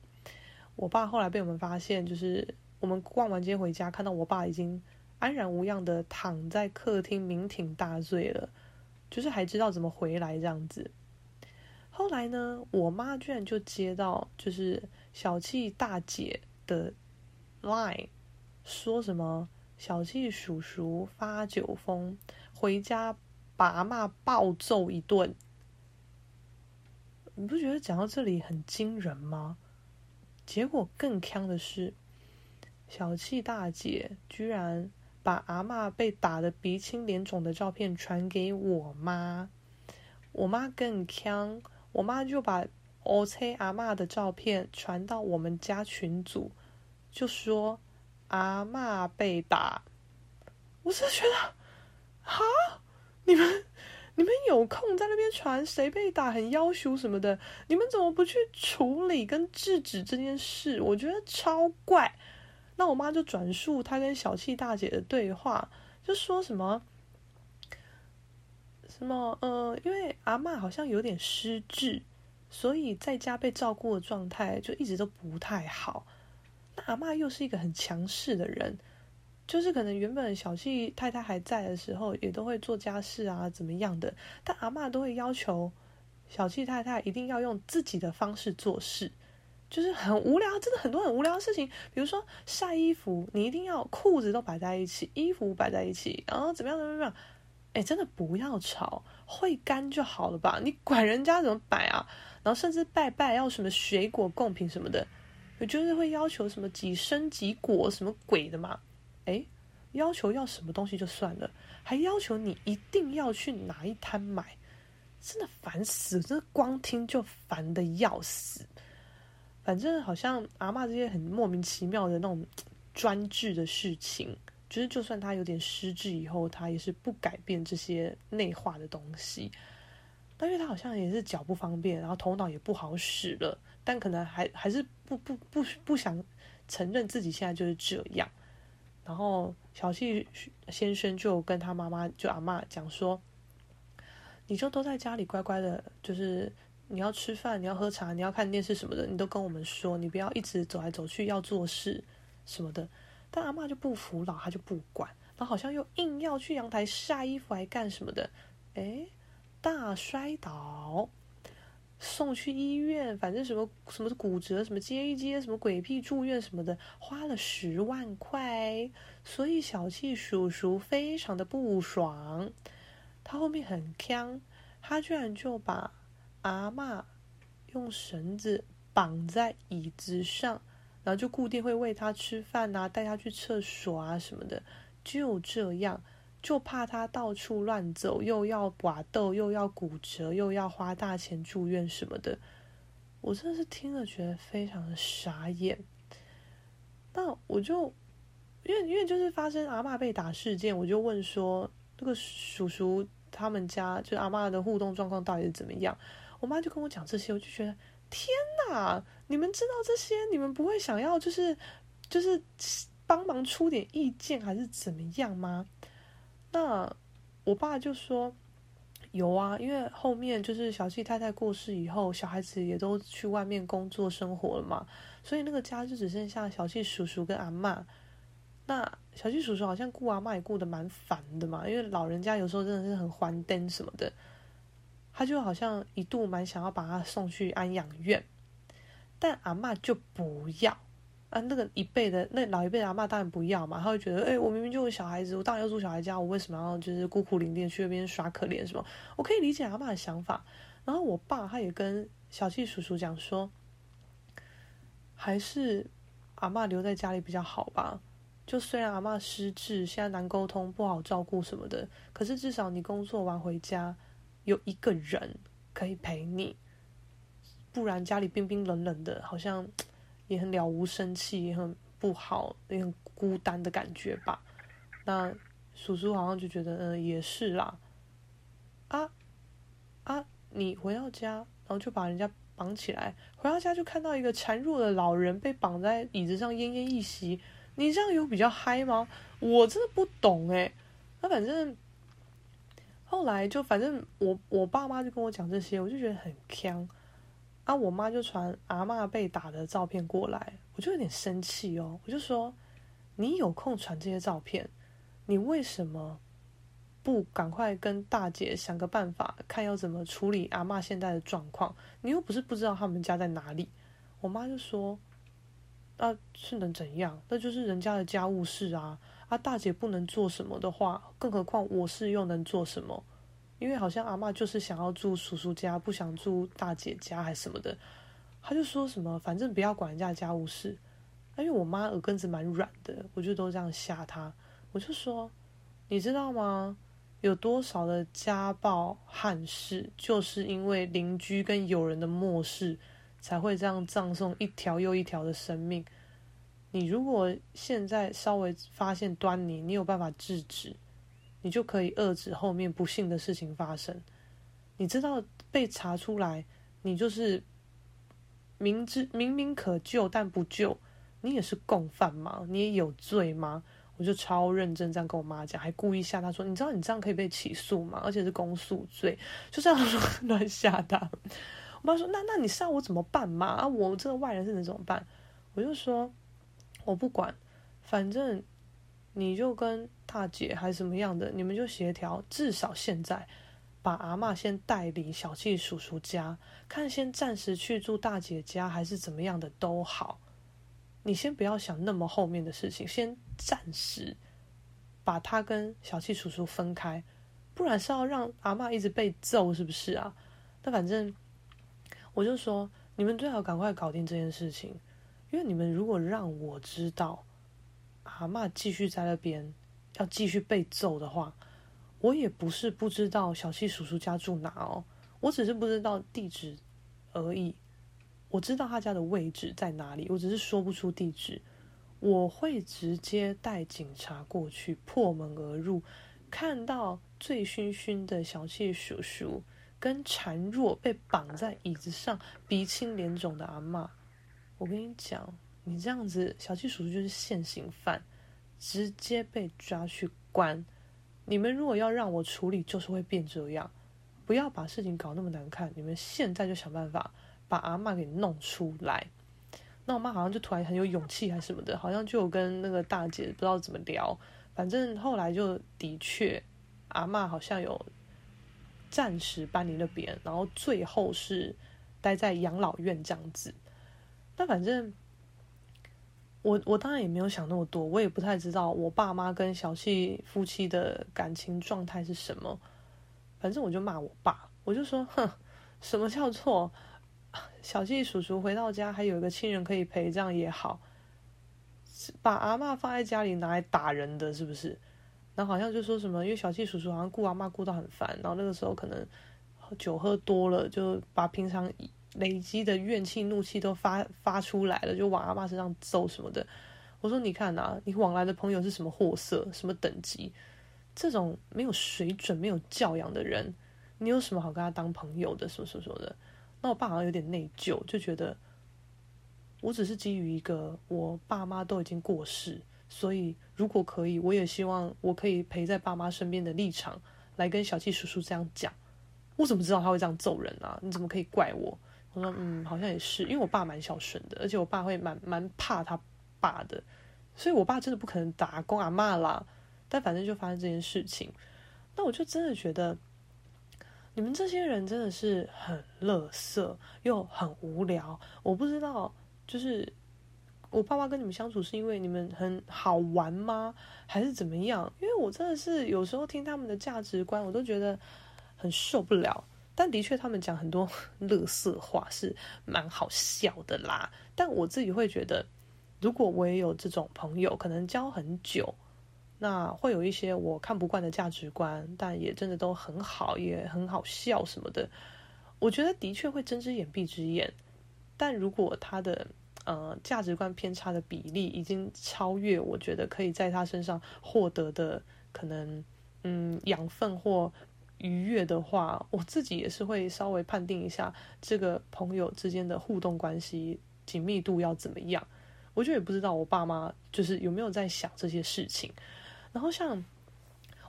我爸后来被我们发现，就是我们逛完街回家，看到我爸已经安然无恙的躺在客厅酩酊大醉了，就是还知道怎么回来这样子。后来呢，我妈居然就接到就是小气大姐的 line，说什么小气叔叔发酒疯回家。把阿嬷暴揍一顿，你不觉得讲到这里很惊人吗？结果更坑的是，小气大姐居然把阿嬷被打得鼻青脸肿的照片传给我妈，我妈更坑，我妈就把 O C 阿嬷的照片传到我们家群组，就说阿嬷被打，我是觉得，哈。你们，你们有空在那边传谁被打很夭寿什么的？你们怎么不去处理跟制止这件事？我觉得超怪。那我妈就转述她跟小气大姐的对话，就说什么什么呃，因为阿嬷好像有点失智，所以在家被照顾的状态就一直都不太好。那阿嬷又是一个很强势的人。就是可能原本小气太太还在的时候，也都会做家事啊，怎么样的？但阿嬷都会要求小气太太一定要用自己的方式做事，就是很无聊，真的很多很无聊的事情。比如说晒衣服，你一定要裤子都摆在一起，衣服摆在一起，然后怎么样怎么样？哎，真的不要吵，会干就好了吧？你管人家怎么摆啊？然后甚至拜拜要什么水果贡品什么的，就是会要求什么几生几果什么鬼的嘛。哎，要求要什么东西就算了，还要求你一定要去哪一摊买，真的烦死！真的光听就烦的要死。反正好像阿嬷这些很莫名其妙的那种专制的事情，就是就算他有点失智以后，他也是不改变这些内化的东西。但因为他好像也是脚不方便，然后头脑也不好使了，但可能还还是不不不不想承认自己现在就是这样。然后小细先生就跟他妈妈就阿嬷讲说：“你就都在家里乖乖的，就是你要吃饭，你要喝茶，你要看电视什么的，你都跟我们说，你不要一直走来走去要做事什么的。”但阿嬷就不服老，他就不管，然后好像又硬要去阳台晒衣服，还干什么的？哎，大摔倒。送去医院，反正什么什么骨折，什么接一接，什么鬼屁住院什么的，花了十万块，所以小气叔叔非常的不爽。他后面很锵，他居然就把阿嬷用绳子绑在椅子上，然后就固定会喂他吃饭啊，带他去厕所啊什么的，就这样就怕他到处乱走，又要刮豆，又要骨折，又要花大钱住院什么的。我真的是听了觉得非常的傻眼。那我就因为因为就是发生阿嬷被打事件，我就问说，那个叔叔他们家就阿嬷的互动状况到底是怎么样？我妈就跟我讲这些，我就觉得天哪！你们知道这些，你们不会想要就是就是帮忙出点意见还是怎么样吗？那我爸就说有啊，因为后面就是小气太太过世以后，小孩子也都去外面工作生活了嘛，所以那个家就只剩下小气叔叔跟阿嬷。那小气叔叔好像顾阿嬷也顾得蛮烦的嘛，因为老人家有时候真的是很还灯什么的，他就好像一度蛮想要把他送去安养院，但阿嬷就不要。啊，那个一辈的那老一辈的阿嬷当然不要嘛，他会觉得，哎、我明明就是小孩子，我当然要住小孩家，我为什么要就是孤苦伶仃去那边耍可怜什么？我可以理解阿嬷的想法。然后我爸他也跟小气叔叔讲说，还是阿嬷留在家里比较好吧。就虽然阿嬷失智，现在难沟通，不好照顾什么的，可是至少你工作完回家有一个人可以陪你，不然家里冰冰冷冷的，好像。也很了无生气，也很不好，也很孤单的感觉吧。那叔叔好像就觉得，嗯、也是啦。啊啊，你回到家，然后就把人家绑起来，回到家就看到一个孱弱的老人被绑在椅子上奄奄一息。你这样有比较嗨吗？我真的不懂诶。那反正后来就反正我我爸妈就跟我讲这些，我就觉得很。啊！我妈就传阿嬷被打的照片过来，我就有点生气哦。我就说：“你有空传这些照片，你为什么不赶快跟大姐想个办法，看要怎么处理阿嬷现在的状况？你又不是不知道他们家在哪里。”我妈就说：“啊，是能怎样？那就是人家的家务事啊！啊，大姐不能做什么的话，更何况我是又能做什么？”因为好像阿嬷就是想要住叔叔家，不想住大姐家还是什么的，他就说什么反正不要管人家家务事。因为我妈耳根子蛮软的，我就都这样吓她。我就说，你知道吗？有多少的家暴憾事，就是因为邻居跟友人的漠视，才会这样葬送一条又一条的生命。你如果现在稍微发现端倪，你有办法制止。你就可以遏制后面不幸的事情发生。你知道被查出来，你就是明知明明可救但不救，你也是共犯吗？你也有罪吗？我就超认真这样跟我妈讲，还故意吓她说：“你知道你这样可以被起诉吗？而且是公诉罪。”就这样 乱吓她。我妈说：“那那你是要我怎么办嘛？啊，我这个外人是能怎么办？”我就说：“我不管，反正。”你就跟大姐还是什么样的，你们就协调，至少现在把阿嬷先带离小气叔叔家，看先暂时去住大姐家还是怎么样的都好。你先不要想那么后面的事情，先暂时把他跟小气叔叔分开，不然是要让阿嬷一直被揍，是不是啊？那反正我就说，你们最好赶快搞定这件事情，因为你们如果让我知道。阿嬷继续在那边，要继续被揍的话，我也不是不知道小气叔叔家住哪哦，我只是不知道地址而已。我知道他家的位置在哪里，我只是说不出地址。我会直接带警察过去，破门而入，看到醉醺醺的小气叔叔跟孱弱被绑在椅子上、鼻青脸肿的阿嬷。我跟你讲。你这样子，小气叔叔就是现行犯，直接被抓去关。你们如果要让我处理，就是会变这样。不要把事情搞那么难看。你们现在就想办法把阿嬷给弄出来。那我妈好像就突然很有勇气还是什么的，好像就跟那个大姐不知道怎么聊。反正后来就的确，阿嬷好像有暂时搬离那边，然后最后是待在养老院这样子。那反正。我我当然也没有想那么多，我也不太知道我爸妈跟小气夫妻的感情状态是什么。反正我就骂我爸，我就说，哼，什么叫做小气叔叔回到家还有一个亲人可以陪，这样也好。把阿嬷放在家里拿来打人的是不是？然后好像就说什么，因为小气叔叔好像顾阿嬷顾到很烦，然后那个时候可能酒喝多了，就把平常累积的怨气、怒气都发发出来了，就往阿爸身上揍什么的。我说你看啊，你往来的朋友是什么货色、什么等级？这种没有水准、没有教养的人，你有什么好跟他当朋友的？什么什么什么的。那我爸好像有点内疚，就觉得我只是基于一个我爸妈都已经过世。所以，如果可以，我也希望我可以陪在爸妈身边的立场来跟小气叔叔这样讲。我怎么知道他会这样揍人啊？你怎么可以怪我？我说，嗯，好像也是，因为我爸蛮孝顺的，而且我爸会蛮蛮怕他爸的，所以我爸真的不可能打工阿嬷啦。但反正就发生这件事情，那我就真的觉得你们这些人真的是很垃圾又很无聊。我不知道，就是。我爸妈跟你们相处是因为你们很好玩吗？还是怎么样？因为我真的是有时候听他们的价值观，我都觉得很受不了。但的确，他们讲很多 乐色话是蛮好笑的啦。但我自己会觉得，如果我也有这种朋友，可能交很久，那会有一些我看不惯的价值观，但也真的都很好，也很好笑什么的。我觉得的确会睁只眼闭只眼。但如果他的呃，价值观偏差的比例已经超越，我觉得可以在他身上获得的可能，嗯，养分或愉悦的话，我自己也是会稍微判定一下这个朋友之间的互动关系紧密度要怎么样。我就也不知道我爸妈就是有没有在想这些事情。然后像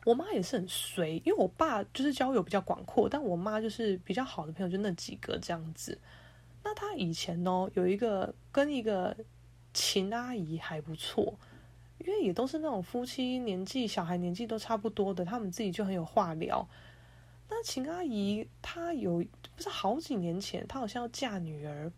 我妈也是很随，因为我爸就是交友比较广阔，但我妈就是比较好的朋友就那几个这样子。那她以前呢，有一个跟一个秦阿姨还不错，因为也都是那种夫妻年纪、小孩年纪都差不多的，他们自己就很有话聊。那秦阿姨她有不是好几年前，她好像要嫁女儿，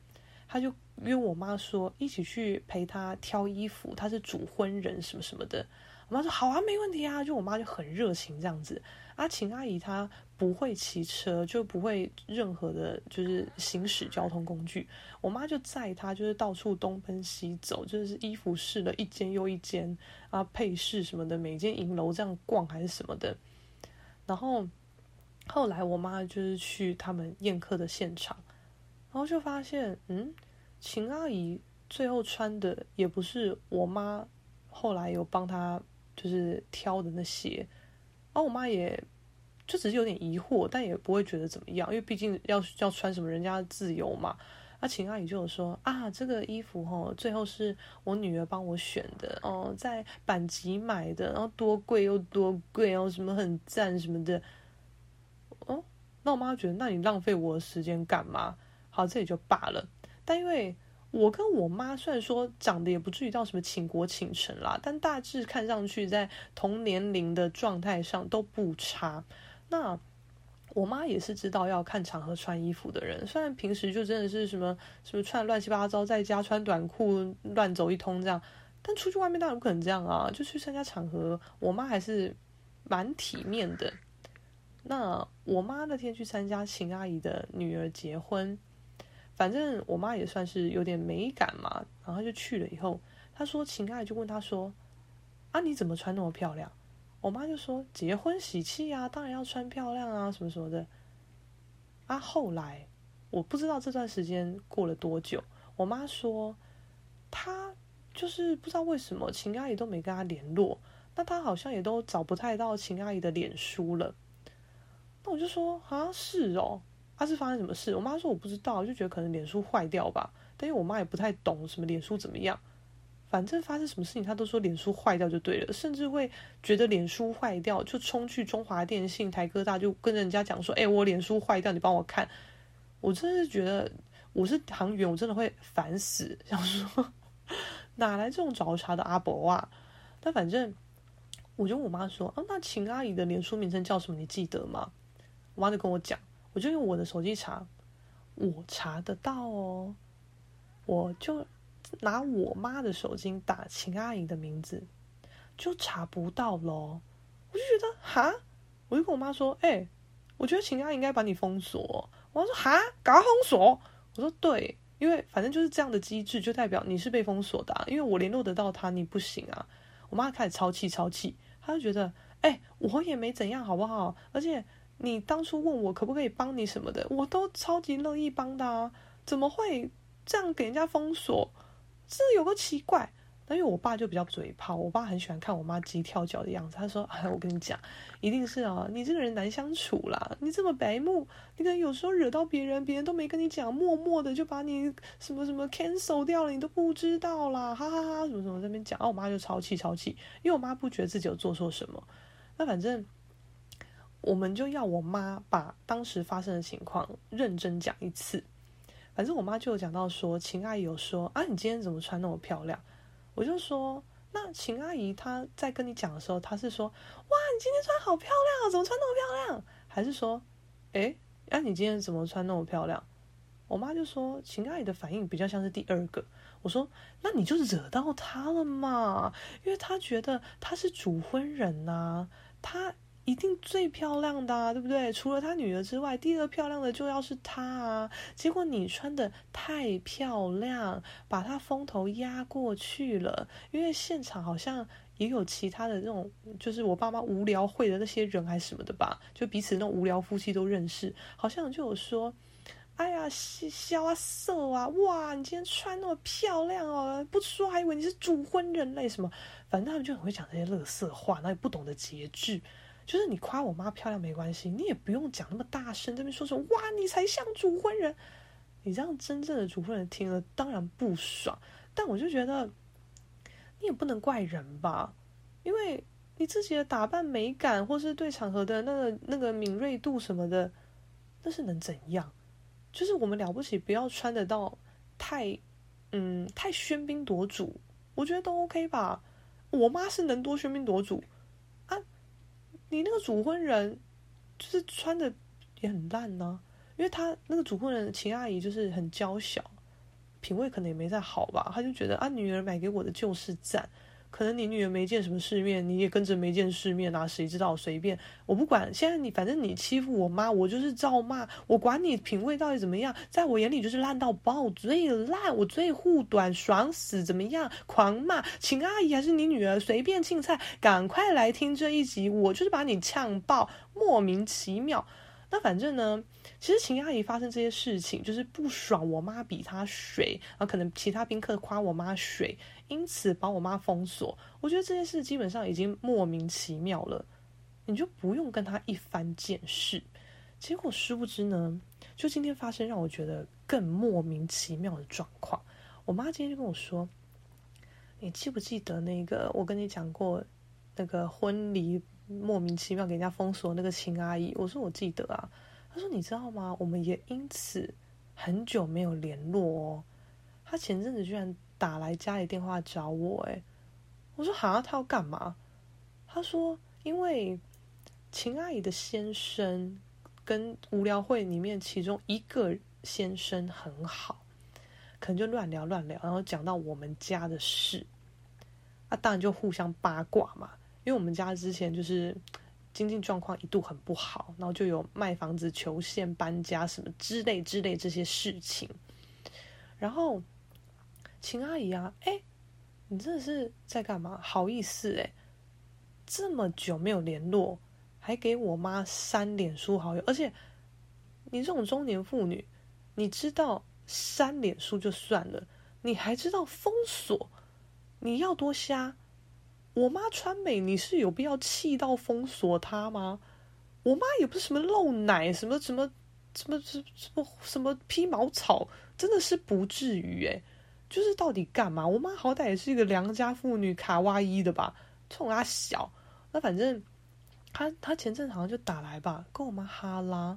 她就约我妈说一起去陪她挑衣服，她是主婚人什么什么的。我妈说好啊，没问题啊，就我妈就很热情这样子。阿秦阿姨她不会骑车，就不会任何的，就是行驶交通工具。我妈就载她，就是到处东奔西走，就是衣服试了一间又一间啊，配饰什么的，每间银楼这样逛还是什么的。然后后来我妈就是去他们宴客的现场，然后就发现，嗯，秦阿姨最后穿的也不是我妈后来有帮她。就是挑的那些，然后我妈也就只是有点疑惑，但也不会觉得怎么样，因为毕竟要要穿什么人家的自由嘛。那秦阿姨就有说啊，这个衣服齁，最后是我女儿帮我选的哦，在板集买的，然后多贵又多贵，然后什么很赞什么的。那我妈觉得，那你浪费我的时间干嘛？好，这也就罢了。但因为我跟我妈虽然说长得也不至于到什么倾国倾城啦，但大致看上去在同年龄的状态上都不差。那我妈也是知道要看场合穿衣服的人，虽然平时就真的是什么什么穿乱七八糟，在家穿短裤乱走一通这样，但出去外面当然不可能这样啊，就去参加场合，我妈还是蛮体面的。那我妈那天去参加秦阿姨的女儿结婚。反正我妈也算是有点美感嘛，然后就去了以后，她说秦阿姨就问她说：“啊，你怎么穿那么漂亮？”我妈就说：“结婚喜气啊，当然要穿漂亮啊，什么什么的。”啊，后来我不知道这段时间过了多久，我妈说她就是不知道为什么秦阿姨都没跟她联络，那她好像也都找不太到秦阿姨的脸书了。我就说啊，是哦。他、是发生什么事？我妈说我不知道，就觉得可能脸书坏掉吧。但因为我妈也不太懂什么脸书怎么样，反正发生什么事情，她都说脸书坏掉就对了，甚至会觉得脸书坏掉就冲去中华电信、台哥大就跟人家讲说：“哎、我脸书坏掉，你帮我看。”我真是觉得我是行员，我真的会烦死，想说哪来这种找茬的阿伯啊？但反正我就我妈说：“啊，那秦阿姨的脸书名称叫什么？你记得吗？”我妈就跟我讲。我就用我的手机查，我查得到哦。我就拿我妈的手机打秦阿姨的名字，就查不到咯。我就觉得哈，我就跟我妈说：“哎、我觉得秦阿姨应该把你封锁。”我妈说：“哈，搞封锁？”我说：“对，因为反正就是这样的机制，就代表你是被封锁的、因为我联络得到她，你不行啊。”我妈开始超气，超气，她就觉得。哎、哎，我也没怎样，好不好？而且你当初问我可不可以帮你什么的，我都超级乐意帮的啊，怎么会这样给人家封锁？这有个奇怪。那因为我爸就比较嘴炮，我爸很喜欢看我妈急跳脚的样子。他说：“哎，我跟你讲，一定是啊，你这个人难相处啦，你这么白目，你可能有时候惹到别人，别人都没跟你讲，默默的就把你什么什么 cancel 掉了，你都不知道啦，哈哈哈，什么什么这边讲。”啊，我妈就超气超气，因为我妈不觉得自己有做错什么。那反正我们就要我妈把当时发生的情况认真讲一次。反正我妈就有讲到说，秦阿姨有说啊，你今天怎么穿那么漂亮？我就说，那秦阿姨她在跟你讲的时候，她是说，哇，你今天穿好漂亮啊，怎么穿那么漂亮？还是说，诶，那你今天怎么穿那么漂亮？我妈就说，秦阿姨的反应比较像是第二个。我说，那你就惹到她了嘛，因为她觉得她是主婚人呐、她。一定最漂亮的啊，对不对？除了他女儿之外，第二漂亮的就要是他啊！结果你穿得太漂亮，把他风头压过去了。因为现场好像也有其他的那种，就是我爸妈无聊会的那些人还是什么的吧，就彼此那种无聊夫妻都认识，好像就有说：“哎呀，萧啊色啊，哇，你今天穿那么漂亮哦，不说还以为你是主婚人类什么。”反正他们就很会讲这些乐色话，那也不懂得节制。就是你夸我妈漂亮没关系，你也不用讲那么大声，这边说说哇，你才像主婚人，你这样真正的主婚人听了当然不爽。但我就觉得你也不能怪人吧，因为你自己的打扮美感，或是对场合的那个那个敏锐度什么的，那是能怎样？就是我们了不起，不要穿得到太嗯太喧宾夺主，我觉得都 OK 吧。我妈是能多喧宾夺主。你那个主婚人，就是穿的也很烂呢、因为他那个主婚人秦阿姨就是很娇小，品味可能也没再好吧，他就觉得啊，女儿买给我的就是赞。可能你女儿没见什么世面，你也跟着没见世面啊？谁知道？随便，我不管。现在你反正你欺负我妈，我就是照骂。我管你品味到底怎么样，在我眼里就是烂到爆，最烂，我最护短，爽死，怎么样？狂骂，秦阿姨还是你女儿，随便青菜，赶快来听这一集，我就是把你呛爆，莫名其妙。那反正呢，其实秦阿姨发生这些事情，就是不爽我妈比她水，啊可能其他宾客夸我妈水，因此把我妈封锁。我觉得这件事基本上已经莫名其妙了，你就不用跟她一番见识。结果殊不知呢，就今天发生让我觉得更莫名其妙的状况。我妈今天就跟我说：“你记不记得那个我跟你讲过那个婚礼？”莫名其妙给人家封锁那个秦阿姨，我说我记得啊。他说你知道吗？我们也因此很久没有联络哦。他前阵子居然打来家里电话找我，诶，我说好，他要干嘛？他说因为秦阿姨的先生跟无聊会里面其中一个先生很好，可能就乱聊乱聊，然后讲到我们家的事，啊，当然就互相八卦嘛。因为我们家之前就是经济状况一度很不好，然后就有卖房子、求现、搬家什么之类之类这些事情。然后秦阿姨啊，哎，你真的是在干嘛？好意思哎，这么久没有联络，还给我妈删脸书好友，而且你这种中年妇女，你知道删脸书就算了，你还知道封锁，你要多瞎？我妈穿美，你是有必要气到封锁她吗？我妈也不是什么漏奶，什么什么什么什么什么什么披毛草，真的是不至于诶。就是到底干嘛？我妈好歹也是一个良家妇女，卡哇伊的吧？冲她小，那反正她她前阵好像就打来吧，跟我妈哈拉，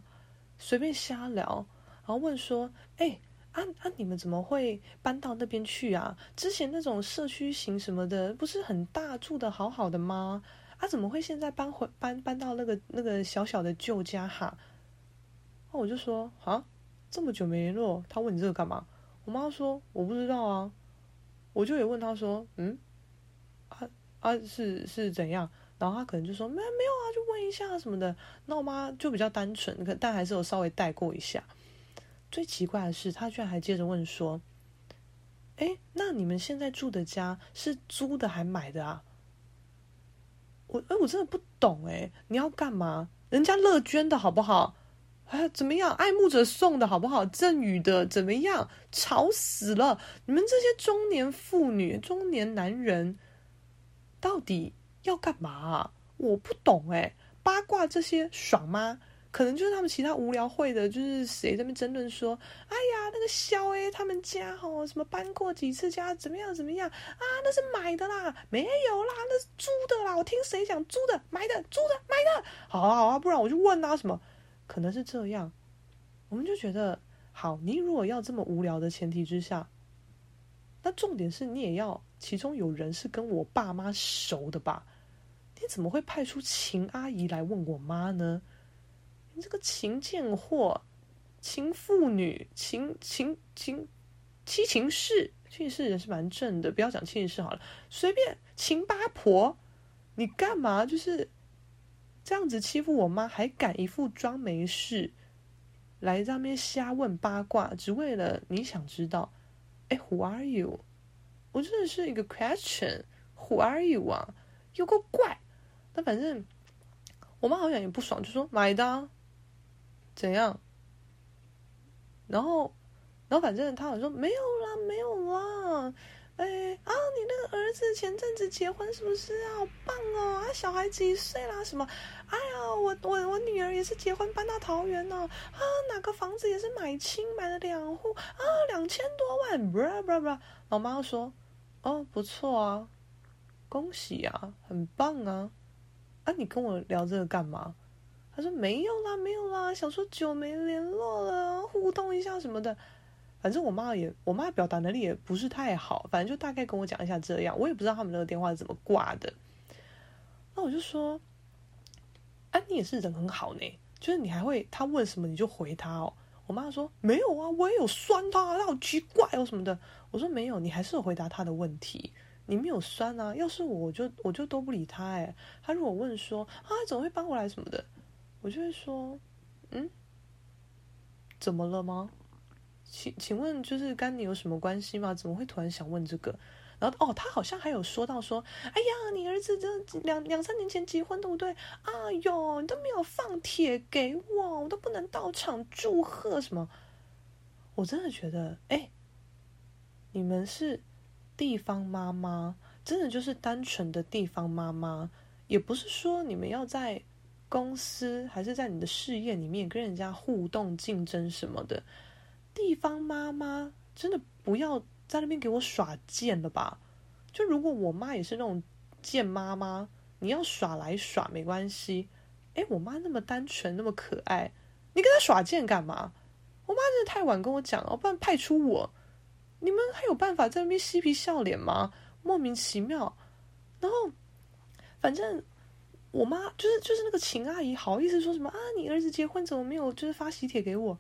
随便瞎聊，然后问说，哎、啊啊！你们怎么会搬到那边去啊？之前那种社区型什么的，不是很大，住的好好的吗？啊，怎么会现在搬回搬搬到那个那个小小的旧家哈？那我就说啊，这么久没联络，他问你这个干嘛？我妈说我不知道啊。我就也问他说，嗯，啊啊是是怎样？然后他可能就说没没有啊，就问一下什么的。那我妈就比较单纯，可但还是有稍微带过一下。最奇怪的是，他居然还接着问说：“哎，那你们现在住的家是租的还买的啊？”我哎，我真的不懂哎，你要干嘛？人家乐捐的好不好？哎，怎么样？爱慕者送的好不好？赠予的怎么样？吵死了！你们这些中年妇女、中年男人，到底要干嘛？我不懂哎，八卦这些爽吗？可能就是他们其他无聊会的，就是谁在那边争论说，哎呀，那个肖 A 他们家哦，什么搬过几次家，怎么样怎么样啊？那是买的啦，没有啦，那是租的啦。我听谁讲租的、买的、租的、买的。好啊好啊，不然我就问啊什么？可能是这样，我们就觉得好。你如果要这么无聊的前提之下，那重点是你也要其中有人是跟我爸妈熟的吧？你怎么会派出秦阿姨来问我妈呢？你这个秦贱货，秦妇女，秦秦秦七秦氏，七秦氏也是蛮正的，不要讲七秦氏好了，随便秦八婆，你干嘛就是这样子欺负我妈，还敢一副装没事来这边瞎问八卦，只为了你想知道？哎，Who are you？我真的是一个 question，Who are you 啊？有个怪！但反正我妈好像也不爽，就说买的。怎样？然后，然后反正他好像说没有啦，没有啦。哎啊，你那个儿子前阵子结婚是不是啊？好棒哦！啊，小孩几岁啦？什么？哎呀，我我我女儿也是结婚搬到桃园呢。啊，哪个房子也是买清买了两户啊，两千多万。不啦不啦不啦。老妈说：“哦，不错啊，恭喜啊，很棒啊。啊，你跟我聊这个干嘛？”他说没有啦，没有啦，想说久没联络了，互动一下什么的。反正我妈也，我妈表达能力也不是太好，反正就大概跟我讲一下这样。我也不知道他们那个电话是怎么挂的。那我就说，哎、啊，你也是人很好呢，就是你还会他问什么你就回他哦。我妈说没有啊，我也有酸他，他好奇怪哦什么的。我说没有，你还是有回答他的问题，你没有酸啊。要是我，我就我就都不理他。哎，他如果问说啊，怎么会搬过来什么的。我就会说，嗯，怎么了吗？请请问，就是跟你有什么关系吗？怎么会突然想问这个？然后哦，他好像还有说到说，哎呀，你儿子这两两三年前结婚，对不对？哎呦，你都没有放帖给我，我都不能到场祝贺什么。我真的觉得，哎，你们是地方妈妈，真的就是单纯的地方妈妈，也不是说你们要在。公司还是在你的事业里面跟人家互动竞争什么的，地方妈妈真的不要在那边给我耍贱了吧？就如果我妈也是那种贱妈妈，你要耍来耍没关系。诶，我妈那么单纯那么可爱，你跟她耍贱干嘛？我妈真的太晚跟我讲了，不然派出我，你们还有办法在那边嬉皮笑脸吗？莫名其妙。然后反正。我妈就是就是那个秦阿姨，好意思说什么啊？你儿子结婚怎么没有就是发喜帖给我？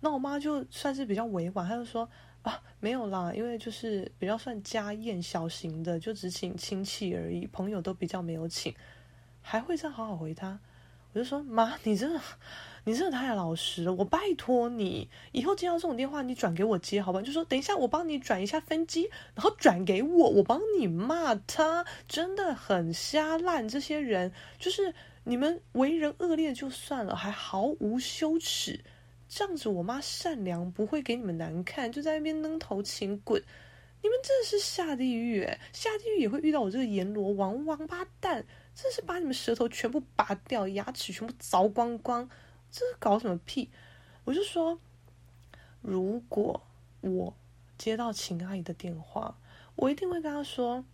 那我妈就算是比较委婉，她就说啊，没有啦，因为就是比较算家宴小型的，就只请亲戚而已，朋友都比较没有请，还会这样好好回她？我就说妈，你真的。你真的太老实了，我拜托你，以后接到这种电话，你转给我接，好吧？就说等一下，我帮你转一下分机，然后转给我，我帮你骂他，真的很瞎烂。这些人就是你们为人恶劣就算了，还毫无羞耻，这样子我妈善良不会给你们难看，就在那边扔头请滚，你们真的是下地狱诶，下地狱也会遇到我这个阎罗王王八蛋，真是把你们舌头全部拔掉，牙齿全部凿光光。这是搞什么屁？我就说，如果我接到秦阿姨的电话，我一定会跟她说。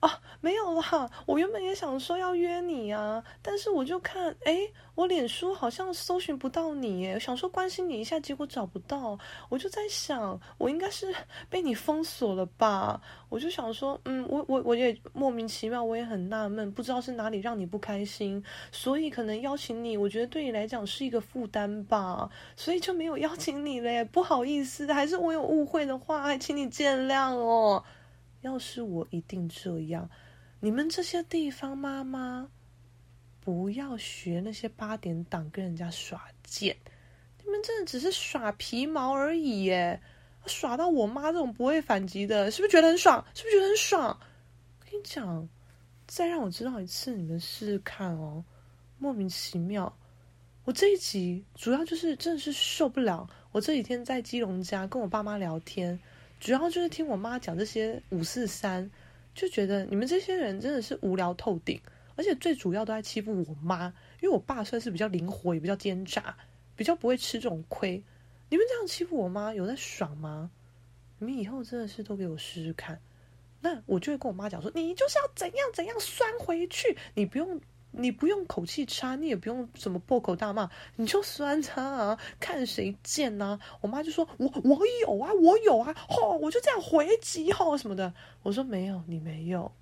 啊，没有啦！我原本也想说要约你啊，但是我就看，哎，我脸书好像搜寻不到你，哎，想说关心你一下，结果找不到，我就在想，我应该是被你封锁了吧？我就想说，嗯，我我我也莫名其妙，我也很纳闷，不知道是哪里让你不开心，所以可能邀请你，我觉得对你来讲是一个负担吧，所以就没有邀请你嘞，不好意思，还是我有误会的话，还请你见谅哦。要是我一定这样，你们这些地方妈妈，不要学那些八点档跟人家耍贱，你们真的只是耍皮毛而已耶，耍到我妈这种不会反击的，是不是觉得很爽？是不是觉得很爽？我跟你讲，再让我知道一次，你们试试看哦，莫名其妙。我这一集主要就是真的是受不了。我这几天在基隆家跟我爸妈聊天，主要就是听我妈讲这些五四三，就觉得你们这些人真的是无聊透顶，而且最主要都在欺负我妈，因为我爸算是比较灵活，也比较奸诈，比较不会吃这种亏。你们这样欺负我妈，有在爽吗？你们以后真的是都给我试试看。那我就会跟我妈讲说，你就是要怎样怎样酸回去，你不用。你不用口气差，你也不用什么破口大骂，你就酸他啊，看谁贱呐、我妈就说：“我我有啊，我有啊，吼，我就这样回击吼什么的。”我说：“没有，你没有，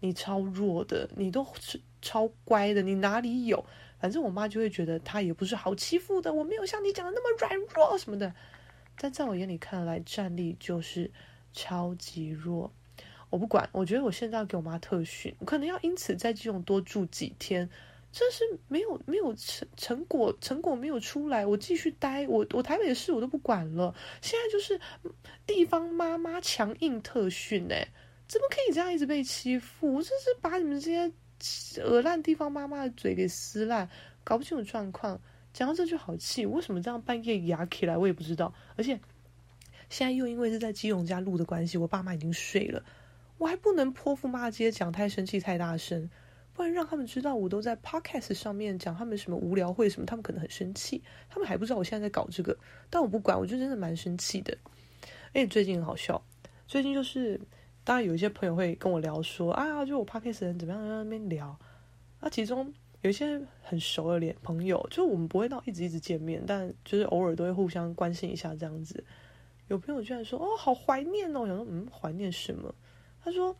你超弱的，你都是超乖的，你哪里有？反正我妈就会觉得她也不是好欺负的，我没有像你讲的那么软弱什么的。但在我眼里看来，战力就是超级弱。”我不管，我觉得我现在要给我妈特训，我可能要因此在基隆多住几天。这是没有没有成成果，成果没有出来，我继续待，我我台北的事我都不管了。现在就是地方妈妈强硬特训，哎，怎么可以这样一直被欺负？我这是把你们这些恶烂地方妈妈的嘴给撕烂，搞不清楚状况。讲到这就好气，为什么这样半夜牙起来？我也不知道。而且现在又因为是在基隆家录的关系，我爸妈已经睡了。我还不能泼妇骂街，讲太生气太大声，不然让他们知道我都在 podcast 上面讲他们什么无聊会什么，他们可能很生气。他们还不知道我现在在搞这个，但我不管，我就真的蛮生气的。哎，最近很好笑，最近就是当然有一些朋友会跟我聊说啊，就我 podcast 人怎么样在那边聊。那其中有一些很熟的脸朋友，就我们不会到一直一直见面，但就是偶尔都会互相关心一下这样子。有朋友居然说哦，好怀念哦，想说嗯，怀念什么？他说：“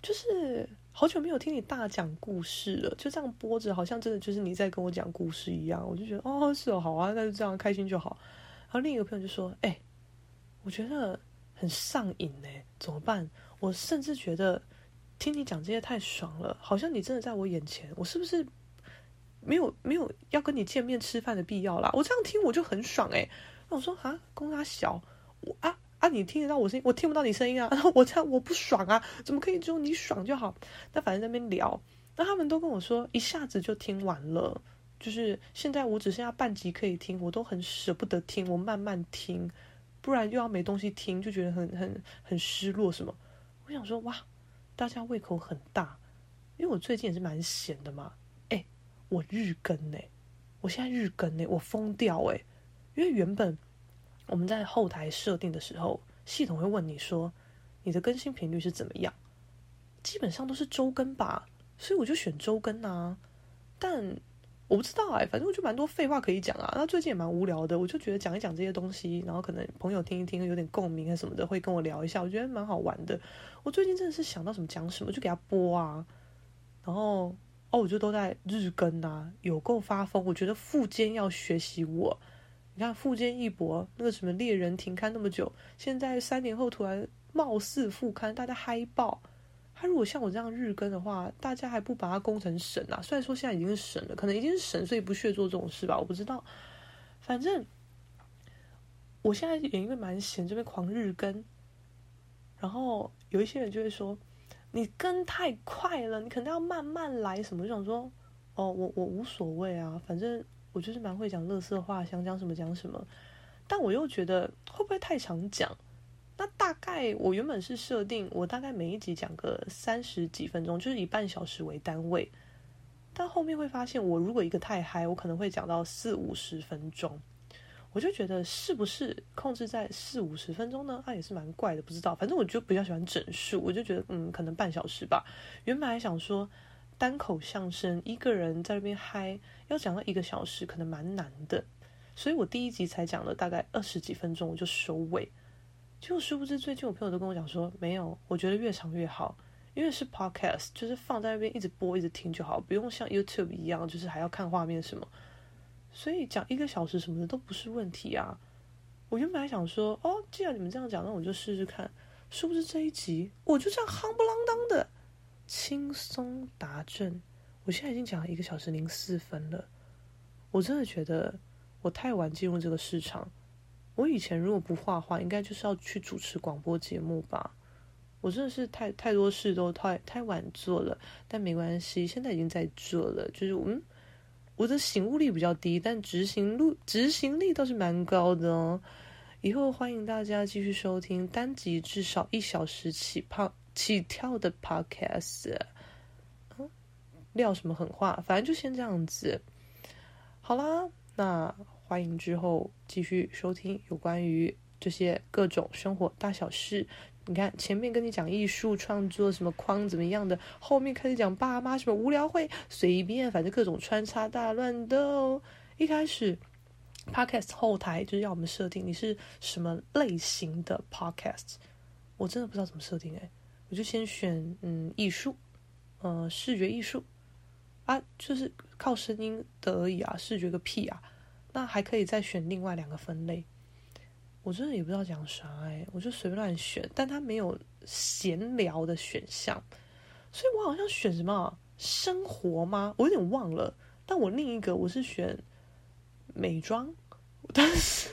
就是好久没有听你大讲故事了，就这样播着，好像真的就是你在跟我讲故事一样。”我就觉得哦，是哦，好啊，那就这样开心就好。然后另一个朋友就说：“哎、我觉得很上瘾呢，怎么办？我甚至觉得听你讲这些太爽了，好像你真的在我眼前，我是不是没有没有要跟你见面吃饭的必要啦？我这样听我就很爽哎。那我说啊，公他小我啊。”啊，你听得到我声音，我听不到你声音啊！我这样我不爽啊，怎么可以只有你爽就好？那反正在那边聊，那他们都跟我说，一下子就听完了，就是现在我只剩下半集可以听，我都很舍不得听，我慢慢听，不然又要没东西听，就觉得很很很失落什么。我想说，哇，大家胃口很大，因为我最近也是蛮闲的嘛。哎，我日更呢，我现在日更呢，我疯掉哎，因为原本。我们在后台设定的时候，系统会问你说：“你的更新频率是怎么样？”基本上都是周更吧，所以我就选周更啊。但我不知道哎、反正我就蛮多废话可以讲啊。那最近也蛮无聊的，我就觉得讲一讲这些东西，然后可能朋友听一听，有点共鸣啊什么的，会跟我聊一下，我觉得蛮好玩的。我最近真的是想到什么讲什么，就给他播啊。然后哦，我就都在日更啊，有够发疯。我觉得富坚要学习我。你看富坚义博那个什么猎人停刊那么久，现在三年后突然貌似复刊，大家嗨爆。他如果像我这样日更的话，大家还不把他攻成神啊？虽然说现在已经是神了，可能已经是神，所以不屑做这种事吧？我不知道。反正我现在也因为蛮闲，这边狂日更。然后有一些人就会说：“你更太快了，你可能要慢慢来。”什么就想说：“哦，我我无所谓啊，反正。”我就是蛮会讲乐色话，想讲什么讲什么，但我又觉得会不会太常讲？那大概我原本是设定，我大概每一集讲个三十几分钟，就是以半小时为单位。但后面会发现，我如果一个太嗨，我可能会讲到四五十分钟。我就觉得是不是控制在四五十分钟呢？啊，也是蛮怪的，不知道。反正我就比较喜欢整数，我就觉得嗯，可能半小时吧。原本还想说。单口相声，一个人在那边嗨，要讲到一个小时，可能蛮难的。所以我第一集才讲了大概二十几分钟，我就收尾。就殊不知，最近我朋友都跟我讲说，没有，我觉得越长越好，因为是 podcast，就是放在那边一直播一直听就好，不用像 YouTube 一样，就是还要看画面什么。所以讲一个小时什么的都不是问题啊。我原本还想说，哦，既然你们这样讲，那我就试试看。殊不知这一集，我就这样夯不啷当的。轻松达正，我现在已经讲了一个小时零四分了。我真的觉得我太晚进入这个市场。我以前如果不画画，应该就是要去主持广播节目吧。我真的是太太多事都太太晚做了，但没关系，现在已经在做了。就是嗯，我的醒悟力比较低，但执行路执行力倒是蛮高的哦。以后欢迎大家继续收听单集至少一小时起泡起跳的 podcast。撂什么狠话？反正就先这样子。好啦，那欢迎之后继续收听有关于这些各种生活大小事。你看前面跟你讲艺术创作什么框怎么样的，后面开始讲爸妈什么无聊会随便，反正各种穿插大乱斗。一开始 podcast 后台就是要我们设定你是什么类型的 podcast，我真的不知道怎么设定哎，我就先选嗯艺术，呃视觉艺术。啊，就是靠声音的而已啊，视觉个屁啊！那还可以再选另外两个分类，我真的也不知道讲啥哎，我就随便乱选，但它没有闲聊的选项，所以我好像选什么生活吗？我有点忘了。但我另一个我是选美妆，但是。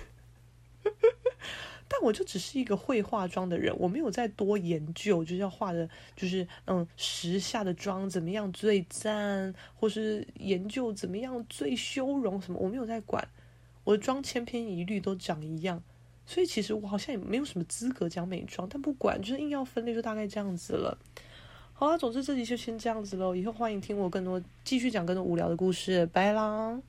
但我就只是一个会化妆的人，我没有再多研究，就是要化的，就是嗯，时下的妆怎么样最赞，或是研究怎么样最修容什么，我没有在管。我的妆千篇一律都长一样，所以其实我好像也没有什么资格讲美妆。但不管，就是硬要分类，就大概这样子了。好啦，总之这集就先这样子喽。以后欢迎听我更多，继续讲更多无聊的故事。拜啦。